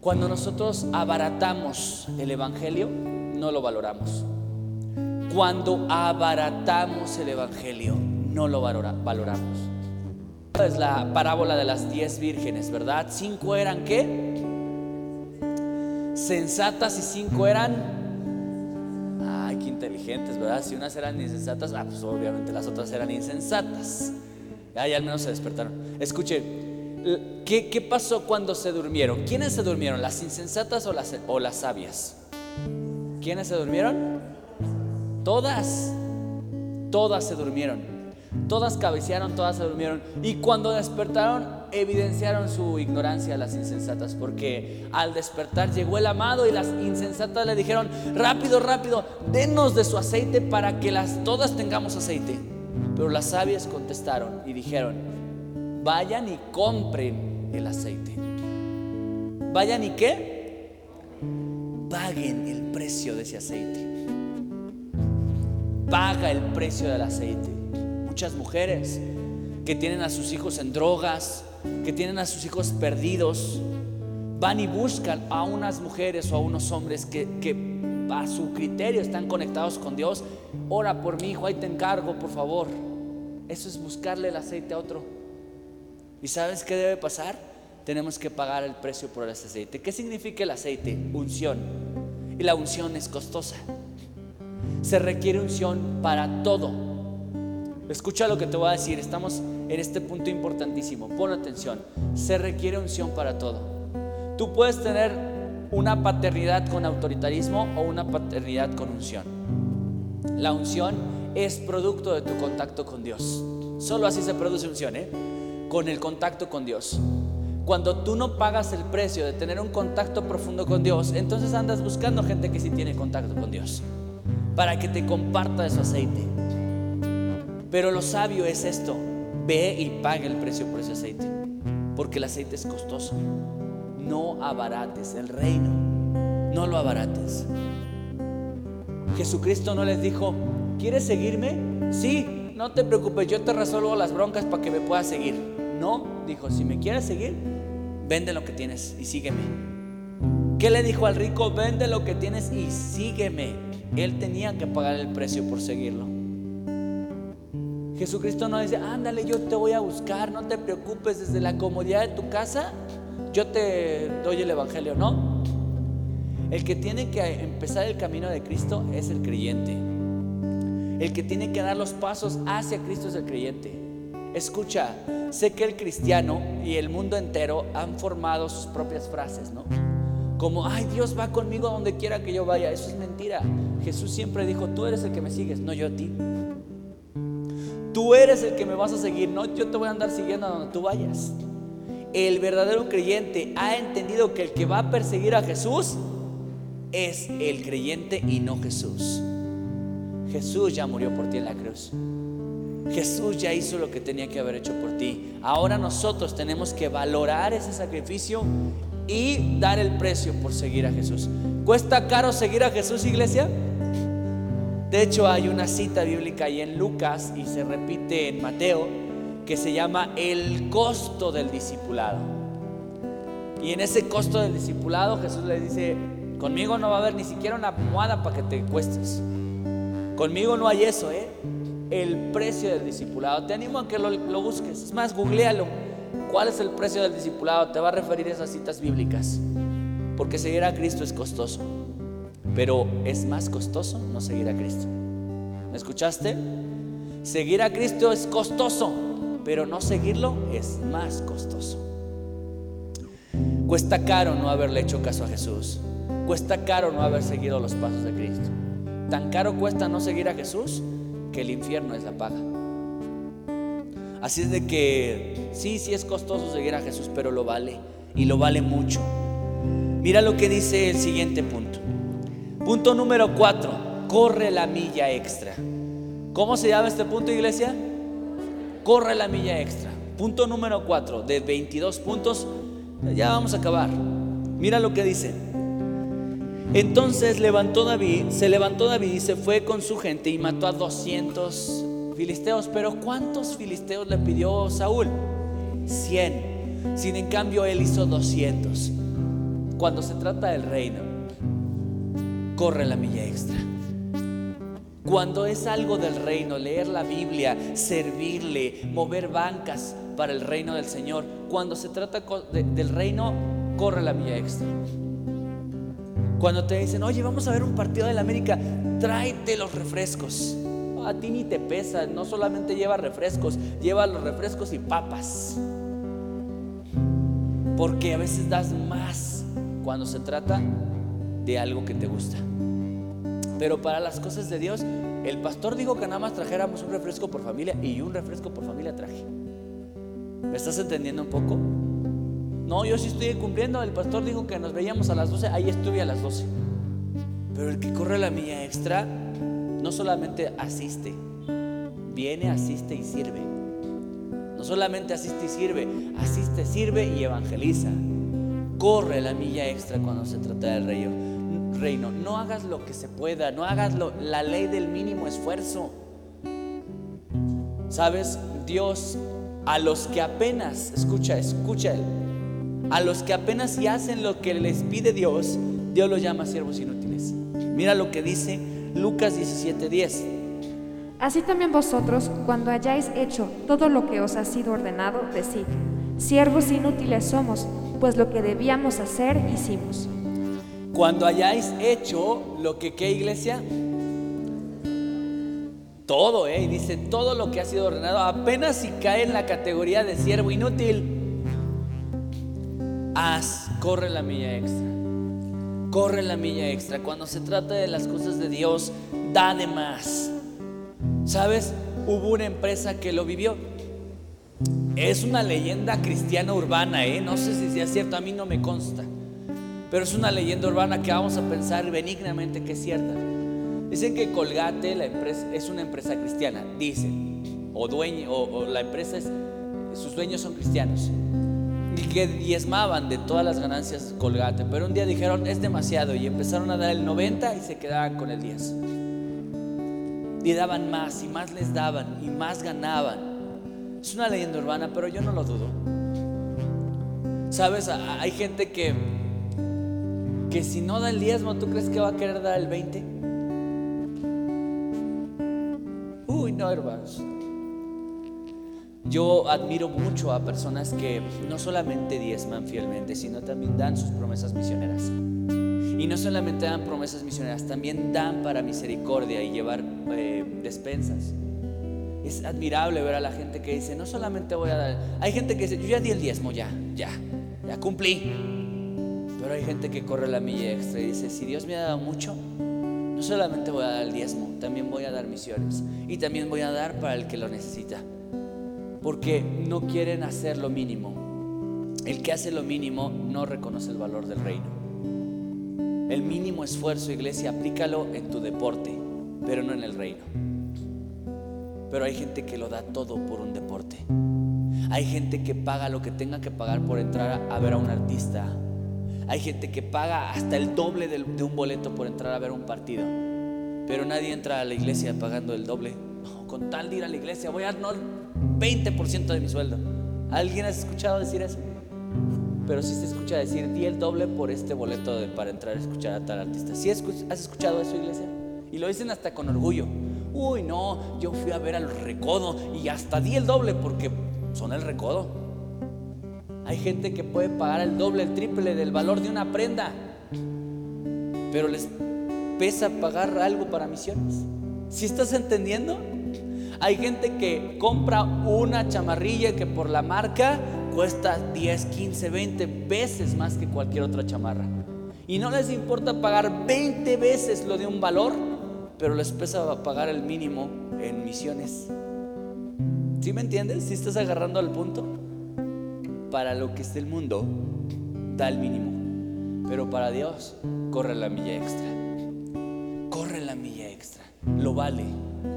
Cuando nosotros abaratamos el Evangelio, no lo valoramos. cuando abaratamos el Evangelio, no lo valoramos. Es la parábola de las diez vírgenes, ¿verdad? Cinco eran qué? Sensatas y cinco eran... Ay, qué inteligentes, ¿verdad? Si unas eran insensatas, ah, pues obviamente las otras eran insensatas. Ahí al menos se despertaron. Escuche, ¿qué, ¿qué, pasó cuando se durmieron? ¿Quiénes se durmieron? ¿Las insensatas o las, o las sabias? ¿Quiénes se durmieron? Todas. Todas se durmieron. Todas cabecearon, todas se durmieron. Y cuando despertaron, evidenciaron su ignorancia las insensatas. Porque al despertar llegó el amado y las insensatas le dijeron, rápido, rápido, denos de su aceite para que las todas tengamos aceite. Pero las sabias contestaron y dijeron, vayan y compren el aceite. Vayan y qué? Paguen el precio de ese aceite. Paga el precio del aceite. Muchas mujeres que tienen a sus hijos en drogas, que tienen a sus hijos perdidos, van y buscan a unas mujeres o a unos hombres que, a su criterio están conectados con Dios. Ora por mi hijo, ahí te encargo, por favor. Eso es buscarle el aceite a otro. ¿Y sabes qué debe pasar? Tenemos que pagar el precio por ese aceite. ¿Qué significa el aceite? Unción. Y la unción es costosa. Se requiere unción para todo. Escucha lo que te voy a decir. Estamos en este punto importantísimo. Pon atención. Se requiere unción para todo. Tú puedes tener una paternidad con autoritarismo o una paternidad con unción. La unción es producto de tu contacto con Dios. Solo así se produce unción, ¿eh? Con el contacto con Dios. Cuando tú no pagas el precio de tener un contacto profundo con Dios, entonces andas buscando gente que sí tiene contacto con Dios, para que te comparta de su aceite. Pero lo sabio es esto, ve y paga el precio por ese aceite, porque el aceite es costoso. No abarates el reino, no lo abarates. Jesucristo no les dijo, ¿Quieres seguirme? Sí, no te preocupes, yo te resuelvo las broncas para que me puedas seguir. No, dijo, si me quieres seguir, vende lo que tienes y sígueme. ¿Qué le dijo al rico? Vende lo que tienes y sígueme. Él tenía que pagar el precio por seguirlo. Jesucristo no dice, ándale, yo te voy a buscar, no te preocupes, desde la comodidad de tu casa, yo te doy el Evangelio, no. El que tiene que empezar el camino de Cristo es el creyente. El que tiene que dar los pasos hacia Cristo es el creyente. Escucha, sé que el cristiano y el mundo entero han formado sus propias frases, ¿no? Como, ay, Dios va conmigo a donde quiera que yo vaya. Eso es mentira. Jesús siempre dijo, tú eres el que me sigues, no yo a ti. Tú eres el que me vas a seguir, no yo te voy a andar siguiendo a donde tú vayas. El verdadero creyente ha entendido que el que va a perseguir a Jesús es el creyente y no Jesús. Jesús ya murió por ti en la cruz. Jesús ya hizo lo que tenía que haber hecho por ti. Ahora nosotros tenemos que valorar ese sacrificio y dar el precio por seguir a Jesús. ¿Cuesta caro seguir a Jesús, iglesia? De hecho, hay una cita bíblica ahí en Lucas y se repite en Mateo que se llama el costo del discipulado. Y en ese costo del discipulado Jesús le dice, conmigo no va a haber ni siquiera una almohada para que te cuestes. Conmigo no hay eso, ¿eh? El precio del discipulado. Te animo a que lo, busques. Es más, googlealo. ¿Cuál es el precio del discipulado? Te va a referir esas citas bíblicas. Porque seguir a Cristo es costoso. Pero es más costoso no seguir a Cristo. ¿Me escuchaste? Seguir a Cristo es costoso, pero no seguirlo es más costoso. Cuesta caro no haberle hecho caso a Jesús. Cuesta caro no haber seguido los pasos de Cristo. Tan caro cuesta no seguir a Jesús que el infierno es la paga. Así es de que sí, sí es costoso seguir a Jesús, pero lo vale y lo vale mucho. Mira lo que dice el siguiente punto. Punto número cuatro, corre la milla extra. ¿Cómo se llama este punto, iglesia? Corre la milla extra. Punto número cuatro, de 22 puntos, ya vamos a acabar. Mira lo que dice. Entonces levantó David, se levantó David y se fue con su gente y mató a 200 filisteos. Pero ¿cuántos filisteos le pidió Saúl? 100. Sin en cambio él hizo 200. Cuando se trata del reino, corre la milla extra. Cuando es algo del reino, leer la Biblia, servirle, mover bancas para el reino del Señor, cuando se trata del reino, corre la milla extra. Cuando te dicen, oye, vamos a ver un partido de la América, tráete los refrescos. A ti ni te pesa, no solamente lleva refrescos, lleva los refrescos y papas. Porque a veces das más cuando se trata de algo que te gusta. Pero para las cosas de Dios, el pastor dijo que nada más trajéramos un refresco por familia y un refresco por familia traje. ¿Me estás entendiendo un poco? No, yo sí estoy cumpliendo. El pastor dijo que nos veíamos a las 12, ahí estuve a las 12. Pero el que corre la milla extra no solamente asiste, viene, asiste y sirve. No solamente asiste y sirve, asiste, sirve y evangeliza. Corre la milla extra cuando se trata del reino reino. No hagas lo que se pueda, no hagas la ley del mínimo esfuerzo. ¿Sabes? Dios a los que apenas, escucha, escucha a los que apenas si hacen lo que les pide Dios, Dios los llama siervos inútiles. Mira lo que dice Lucas 17:10. Así también vosotros, cuando hayáis hecho todo lo que os ha sido ordenado, decid, siervos inútiles somos, pues lo que debíamos hacer hicimos. Cuando hayáis hecho lo que, ¿qué iglesia? Todo, ¿eh? dice todo lo que ha sido ordenado, apenas si cae en la categoría de siervo inútil, haz, corre la milla extra. Corre la milla extra. Cuando se trata de las cosas de Dios, da de más. ¿Sabes? Hubo una empresa que lo vivió. Es una leyenda cristiana urbana, ¿eh? No sé si sea cierto, a mí no me consta. Pero es una leyenda urbana que vamos a pensar benignamente que es cierta. Dicen que Colgate la empresa, es una empresa cristiana, dicen, o, dueño, o, la empresa es, sus dueños son cristianos, y que diezmaban de todas las ganancias Colgate, pero un día dijeron es demasiado y empezaron a dar el 90 y se quedaban con el 10. Y daban más y más les daban y más ganaban. Es una leyenda urbana, pero yo no lo dudo. Sabes, hay gente que que si no da el diezmo, ¿tú crees que va a querer dar el 20? Uy, no, hermanos. Yo admiro mucho a personas que no solamente diezman fielmente, sino también dan sus promesas misioneras. Y no solamente dan promesas misioneras, también dan para misericordia y llevar eh, despensas. Es admirable ver a la gente que dice, no solamente voy a dar, hay gente que dice, yo ya di el diezmo, ya, ya, ya cumplí. Pero hay gente que corre la milla extra y dice, si Dios me ha dado mucho, no solamente voy a dar el diezmo, también voy a dar misiones y también voy a dar para el que lo necesita. Porque no quieren hacer lo mínimo. El que hace lo mínimo no reconoce el valor del reino. El mínimo esfuerzo, iglesia, aplícalo en tu deporte, pero no en el reino. Pero hay gente que lo da todo por un deporte. Hay gente que paga lo que tenga que pagar por entrar a ver a un artista hay gente que paga hasta el doble de, un boleto por entrar a ver un partido. Pero nadie entra a la iglesia pagando el doble. con tal de ir a la iglesia voy a dar 20% de mi sueldo. ¿Alguien has escuchado decir eso? Pero si se escucha decir, di el doble por este boleto para entrar a escuchar a tal artista. ¿Sí has escuchado eso, iglesia? Y lo dicen hasta con orgullo. Uy, no, yo fui a ver al recodo y hasta di el doble porque son el recodo. Hay gente que puede pagar el doble, el triple del valor de una prenda, pero les pesa pagar algo para misiones. ¿Sí estás entendiendo? Hay gente que compra una chamarrilla que por la marca cuesta 10, 15, 20 veces más que cualquier otra chamarra. Y no les importa pagar 20 veces lo de un valor, pero les pesa pagar el mínimo en misiones. ¿Sí me entiendes? ¿Sí estás agarrando al punto? Para lo que es el mundo, da el mínimo. Pero para Dios, corre la milla extra. Corre la milla extra. Lo vale.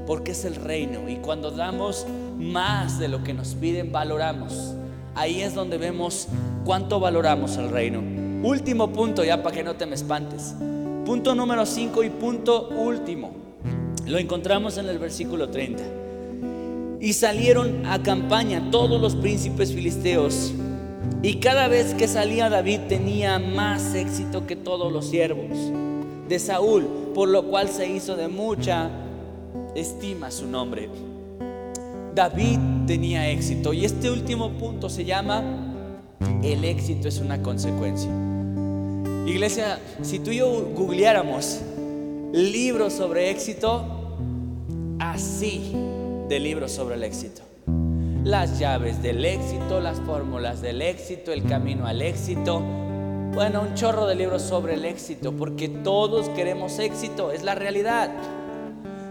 Porque es el reino. Y cuando damos más de lo que nos piden, valoramos. Ahí es donde vemos cuánto valoramos el reino. Último punto, ya para que no te me espantes. Punto número 5 y punto último. Lo encontramos en el versículo 30. Y salieron a campaña todos los príncipes filisteos y cada vez que salía David tenía más éxito que todos los siervos de Saúl, por lo cual se hizo de mucha estima su nombre. David tenía éxito y este último punto se llama el éxito es una consecuencia. Iglesia, si tú y yo googleáramos libros sobre éxito, así de libros sobre el éxito. Las llaves del éxito, las fórmulas del éxito, el camino al éxito. Bueno, un chorro de libros sobre el éxito, porque todos queremos éxito, es la realidad.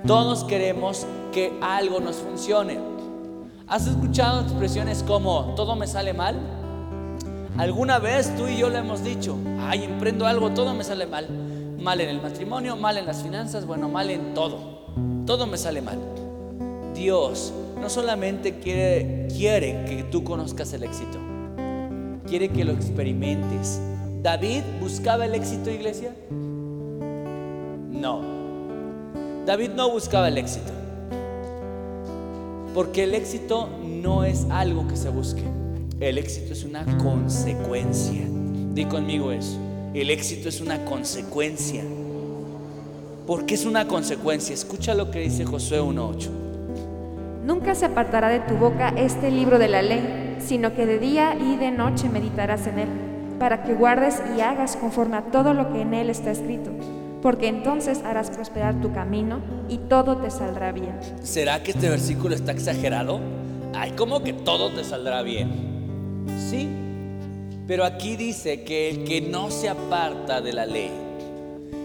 Todos queremos que algo nos funcione. ¿Has escuchado expresiones como todo me sale mal? Alguna vez tú y yo le hemos dicho, ay, emprendo algo, todo me sale mal. Mal en el matrimonio, mal en las finanzas, bueno, mal en todo. Todo me sale mal. Dios no solamente quiere, que tú conozcas el éxito, quiere que lo experimentes. David buscaba el éxito, iglesia. No. David no buscaba el éxito. Porque el éxito no es algo que se busque. El éxito es una consecuencia. Di conmigo eso. El éxito es una consecuencia. ¿Por qué es una consecuencia? Escucha lo que dice Josué 1.8. Nunca se apartará de tu boca este libro de la ley, sino que de día y de noche meditarás en él, para que guardes y hagas conforme a todo lo que en él está escrito, porque entonces harás prosperar tu camino y todo te saldrá bien. ¿Será que este versículo está exagerado? Ay, ¿cómo que todo te saldrá bien? Sí, pero aquí dice que el que no se aparta de la ley,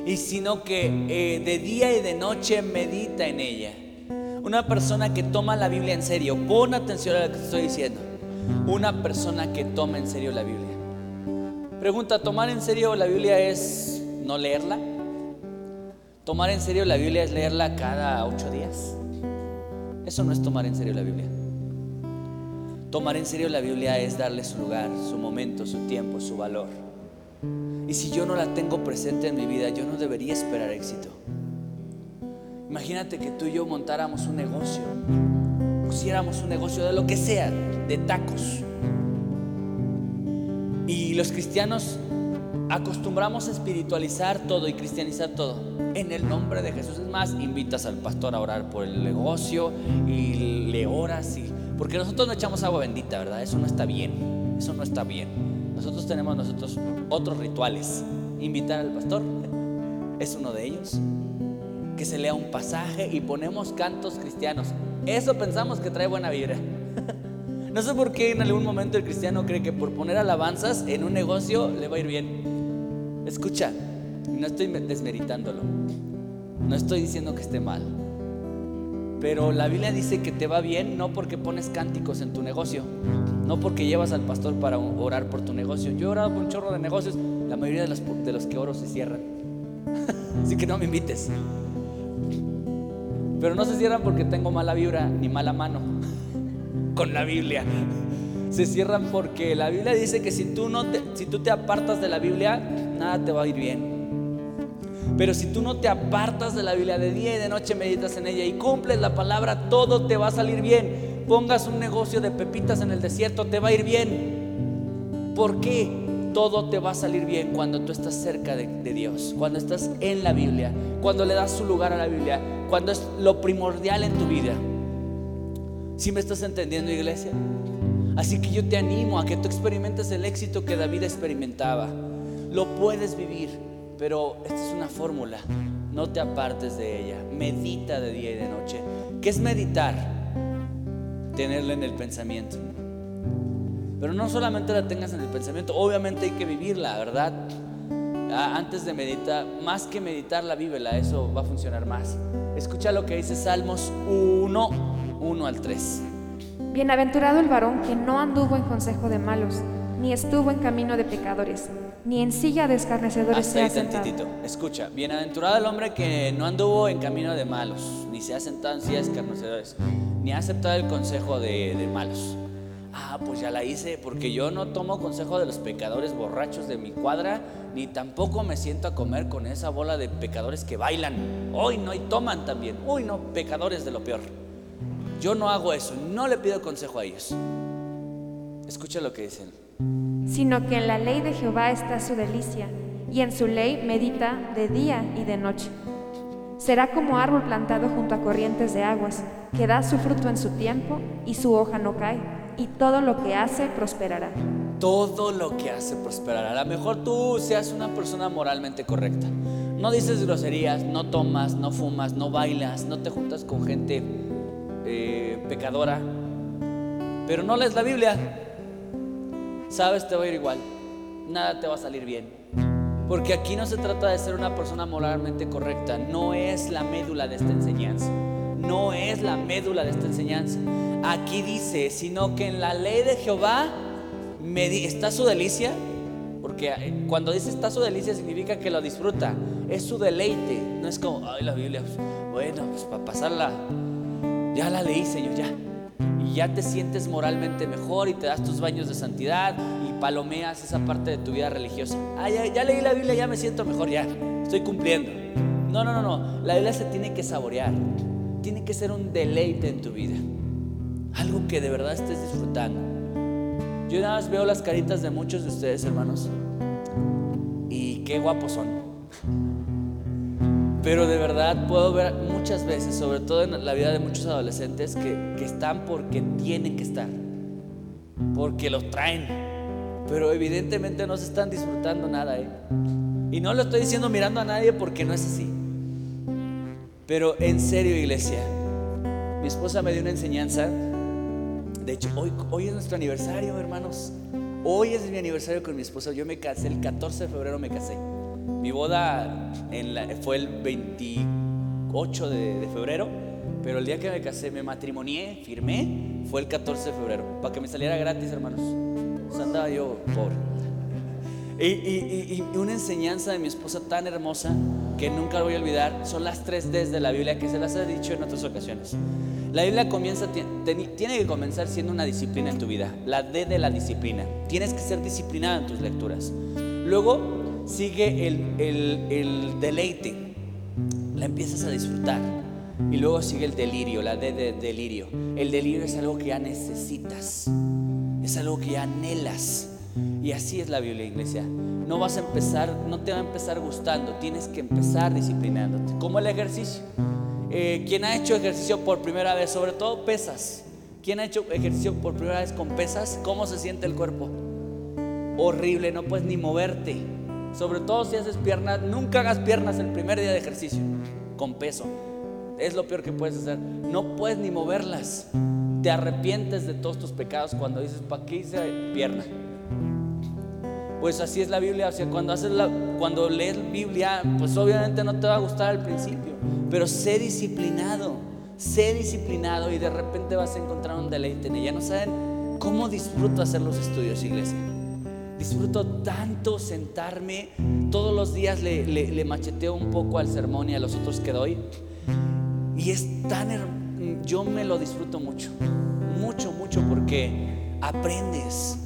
y sino que eh, de día y de noche medita en ella una persona que toma la Biblia en serio, pon atención a lo que te estoy diciendo. Una persona que toma en serio la Biblia. Pregunta, ¿tomar en serio la Biblia es no leerla? ¿Tomar en serio la Biblia es leerla cada ocho días? Eso no es tomar en serio la Biblia. Tomar en serio la Biblia es darle su lugar, su momento, su tiempo, su valor. Y si yo no la tengo presente en mi vida, yo no debería esperar éxito. Imagínate que tú y yo montáramos un negocio, pusiéramos un negocio de lo que sea, de tacos. Y los cristianos acostumbramos a espiritualizar todo y cristianizar todo. En el nombre de Jesús es más, invitas al pastor a orar por el negocio y le oras y porque nosotros no echamos agua bendita, ¿verdad? Eso no está bien. Eso no está bien. Nosotros tenemos nosotros otros rituales. Invitar al pastor (laughs) es uno de ellos que se lea un pasaje y ponemos cantos cristianos. Eso pensamos que trae buena vibra. (laughs) No sé por qué en algún momento el cristiano cree que por poner alabanzas en un negocio le va a ir bien. Escucha, no estoy desmeritándolo. No estoy diciendo que esté mal. Pero la Biblia dice que te va bien no porque pones cánticos en tu negocio, no porque llevas al pastor para orar por tu negocio. Yo he orado por un chorro de negocios, la mayoría de los, de los que oro se cierran. (laughs) Así que no me invites. Pero no se cierran porque tengo mala vibra ni mala mano (laughs) con la Biblia. Se cierran porque la Biblia dice que si tú, no te, si tú te apartas de la Biblia, nada te va a ir bien. Pero si tú no te apartas de la Biblia de día y de noche, meditas en ella y cumples la palabra, todo te va a salir bien. Pongas un negocio de pepitas en el desierto, te va a ir bien. ¿Por qué? Todo te va a salir bien cuando tú estás cerca de, Dios, cuando estás en la Biblia, cuando le das su lugar a la Biblia, cuando es lo primordial en tu vida. ¿Sí me estás entendiendo, iglesia? Así que yo te animo a que tú experimentes el éxito que David experimentaba. Lo puedes vivir, pero esta es una fórmula. No te apartes de ella. Medita de día y de noche. ¿Qué es meditar? Tenerla en el pensamiento. Pero no solamente la tengas en el pensamiento, obviamente hay que vivirla, ¿verdad? Antes de meditar, más que meditarla, vívela, eso va a funcionar más. Escucha lo que dice Salmos 1, 1 al 3. Bienaventurado el varón que no anduvo en consejo de malos, ni estuvo en camino de pecadores, ni en silla de escarnecedores se ha sentado. Escucha, bienaventurado el hombre que no anduvo en camino de malos, ni se ha sentado en silla de escarnecedores, ni ha aceptado el consejo de, de malos Ah, pues ya la hice, porque yo no tomo consejo de los pecadores borrachos de mi cuadra, ni tampoco me siento a comer con esa bola de pecadores que bailan. Hoy no y toman también. Uy, no, pecadores de lo peor. Yo no hago eso, no le pido consejo a ellos. Escucha lo que dicen. Sino que en la ley de Jehová está su delicia, y en su ley medita de día y de noche Será como árbol plantado junto a corrientes de aguas, que da su fruto en su tiempo y su hoja no cae, y todo lo que hace prosperará. Todo lo que hace prosperará. A lo mejor tú seas una persona moralmente correcta. No dices groserías, no tomas, no fumas, no bailas, no te juntas con gente eh, pecadora, pero no lees la Biblia. Sabes, te va a ir igual. Nada te va a salir bien. Porque aquí no se trata de ser una persona moralmente correcta, no es la médula de esta enseñanza. No es la médula de esta enseñanza. Aquí dice, sino que en la ley de Jehová está su delicia, porque eh, cuando dice está su delicia significa que lo disfruta, es su deleite, no es como, ay, la Biblia, pues, bueno, pues para pasarla, ya la leí, Señor, ya. Y ya te sientes moralmente mejor y te das tus baños de santidad palomeas esa parte de tu vida religiosa. Ah, ya, leí la Biblia, ya me siento mejor, ya estoy cumpliendo. No, no, no, no. La Biblia se tiene que saborear. Tiene que ser un deleite en tu vida. Algo que de verdad estés disfrutando. Yo nada más veo las caritas de muchos de ustedes, hermanos. Y qué guapos son. Pero de verdad puedo ver muchas veces, sobre todo en la vida de muchos adolescentes, que, que están porque tienen que estar. Porque los traen pero evidentemente no se están disfrutando nada. ¿eh? Y no lo estoy diciendo mirando a nadie porque no es así. Pero en serio, iglesia, mi esposa me dio una enseñanza. De hecho, hoy, hoy es nuestro aniversario, hermanos. Hoy es mi aniversario con mi esposa. Yo me casé el 14 de febrero, me casé. Mi boda fue el 28 de, de febrero, pero el día que me casé, me matrimonié, firmé, fue el 14 de febrero, para que me saliera gratis, hermanos andaba yo pobre. Y, una enseñanza de mi esposa tan hermosa que nunca voy a olvidar son las tres Ds de la Biblia que se las he dicho en otras ocasiones. La Biblia comienza, tiene que comenzar siendo una disciplina en tu vida. La D de la disciplina. Tienes que ser disciplinado en tus lecturas. Luego sigue el, el deleite. La empiezas a disfrutar. Y luego sigue el delirio, la D de delirio. El delirio es algo que ya necesitas es algo que anhelas. Y así es la Biblia, iglesia. No vas a empezar, no te va a empezar gustando, tienes que empezar disciplinándote. Como el ejercicio. Eh, ¿Quién ha hecho ejercicio por primera vez? Sobre todo pesas. ¿Quién ha hecho ejercicio por primera vez con pesas? ¿Cómo se siente el cuerpo? Horrible, no puedes ni moverte. Sobre todo si haces piernas, nunca hagas piernas el primer día de ejercicio con peso. Es lo peor que puedes hacer. No puedes ni moverlas te arrepientes de todos tus pecados cuando dices, ¿para qué hice pierna? Pues así es la Biblia, o sea, cuando, haces la, cuando lees Biblia, pues obviamente no te va a gustar al principio, pero sé disciplinado, sé disciplinado y de repente vas a encontrar un deleite en ella. No saben cómo disfruto hacer los estudios, iglesia. Disfruto tanto sentarme, todos los días le, macheteo un poco al sermón y a los otros que doy. Y es tan yo me lo disfruto mucho, mucho, mucho porque aprendes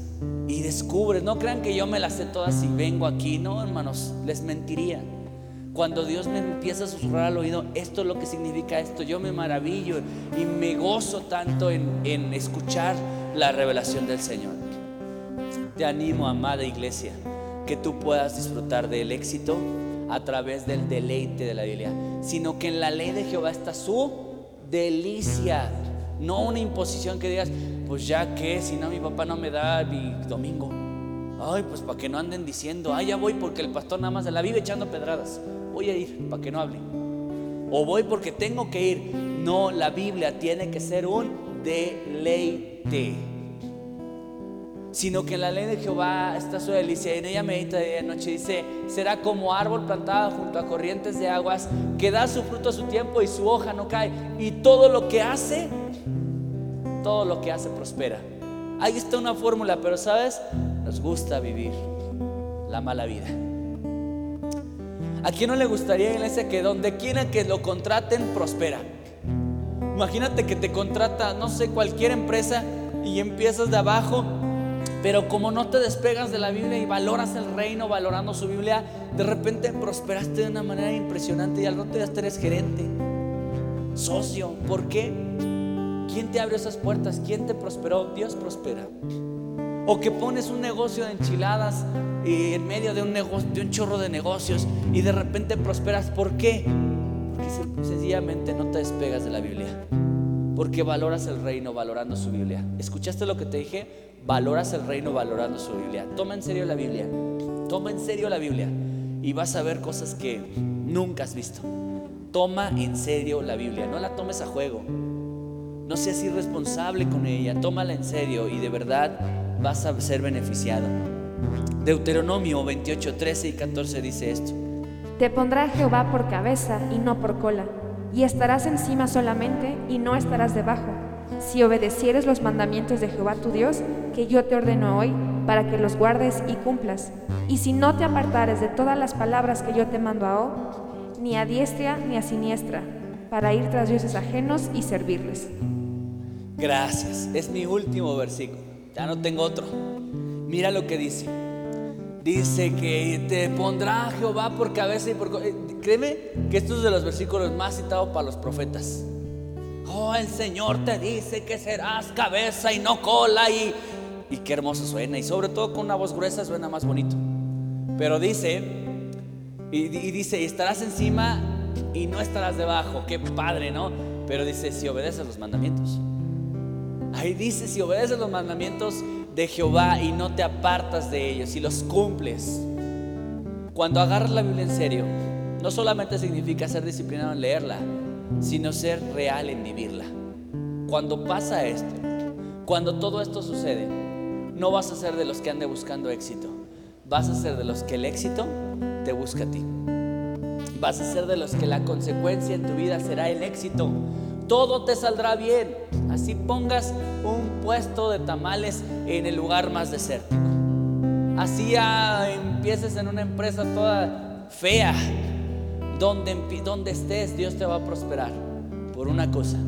y descubres. No crean que yo me las sé todas y vengo aquí, no, hermanos, les mentiría. Cuando Dios me empieza a susurrar al oído, esto es lo que significa esto, yo me maravillo y me gozo tanto en, en escuchar la revelación del Señor. Te animo, amada iglesia, que tú puedas disfrutar del éxito a través del deleite de la Biblia, sino que en la ley de Jehová está su delicia, no una imposición que digas, pues ya que, si no mi papá no me da mi domingo. Ay, pues para que no anden diciendo, ay, ya voy porque el pastor nada más se la vive echando pedradas. Voy a ir para que no hable. O voy porque tengo que ir. No, la Biblia tiene que ser un deleite sino que la ley de Jehová está su delicia y en ella medita de noche. Dice, será como árbol plantado junto a corrientes de aguas que da su fruto a su tiempo y su hoja no cae. Y todo lo que hace, todo lo que hace prospera. Ahí está una fórmula, pero sabes, nos gusta vivir la mala vida. ¿A quién no le gustaría, iglesia, que donde quiera que lo contraten, prospera? Imagínate que te contrata, no sé, cualquier empresa y empiezas de abajo pero como no te despegas de la Biblia y valoras el reino valorando su Biblia, de repente prosperaste de una manera impresionante y al rato ya eres gerente, socio. ¿Por qué? ¿Quién te abrió esas puertas? ¿Quién te prosperó? Dios prospera. O que pones un negocio de enchiladas y en medio de un, negocio, de un chorro de negocios y de repente prosperas. ¿Por qué? Porque sencillamente no te despegas de la Biblia. Porque valoras el reino valorando su Biblia. ¿Escuchaste lo que te dije? Valoras el reino valorando su Biblia. Toma en serio la Biblia. Toma en serio la Biblia. Y vas a ver cosas que nunca has visto. Toma en serio la Biblia. No la tomes a juego. No seas irresponsable con ella. Tómala en serio y de verdad vas a ser beneficiado. Deuteronomio 28, 13 y 14 dice esto. Te pondrá Jehová por cabeza y no por cola, y estarás encima solamente y no estarás debajo, si obedecieres los mandamientos de Jehová tu Dios, que yo te ordeno hoy, para que los guardes y cumplas. Y si no te apartares de todas las palabras que yo te mando ahora, ni a diestra ni a siniestra, para ir tras dioses ajenos y servirles. Gracias, es mi último versículo, ya no tengo otro. Mira lo que dice. Dice que te pondrá Jehová por cabeza y por... Eh, créeme que esto es de los versículos más citados para los profetas. Oh, el Señor te dice que serás cabeza y no cola y... Y qué hermoso suena. Y sobre todo con una voz gruesa suena más bonito. Pero dice, y, dice, estarás encima y no estarás debajo. Qué padre, ¿no? Pero dice, si obedeces los mandamientos. Ahí dice, si obedeces los mandamientos, de Jehová y no te apartas de ellos y los cumples. Cuando agarras la Biblia en serio, no solamente significa ser disciplinado en leerla, sino ser real en vivirla. Cuando pasa esto, cuando todo esto sucede, no vas a ser de los que ande buscando éxito, vas a ser de los que el éxito te busca a ti. Vas a ser de los que la consecuencia en tu vida será el éxito todo te saldrá bien. Así pongas un puesto de tamales en el lugar más desértico. Así empieces en una empresa toda fea. Donde, donde estés, Dios te va a prosperar. Por una cosa,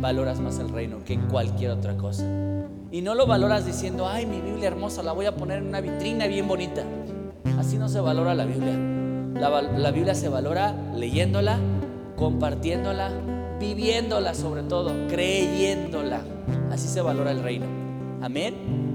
valoras más el reino que cualquier otra cosa. Y no lo valoras diciendo, ay, mi Biblia hermosa, la voy a poner en una vitrina bien bonita. Así no se valora la Biblia. La, la Biblia se valora leyéndola, compartiéndola, viviéndola sobre todo, creyéndola. Así se valora el reino. Amén.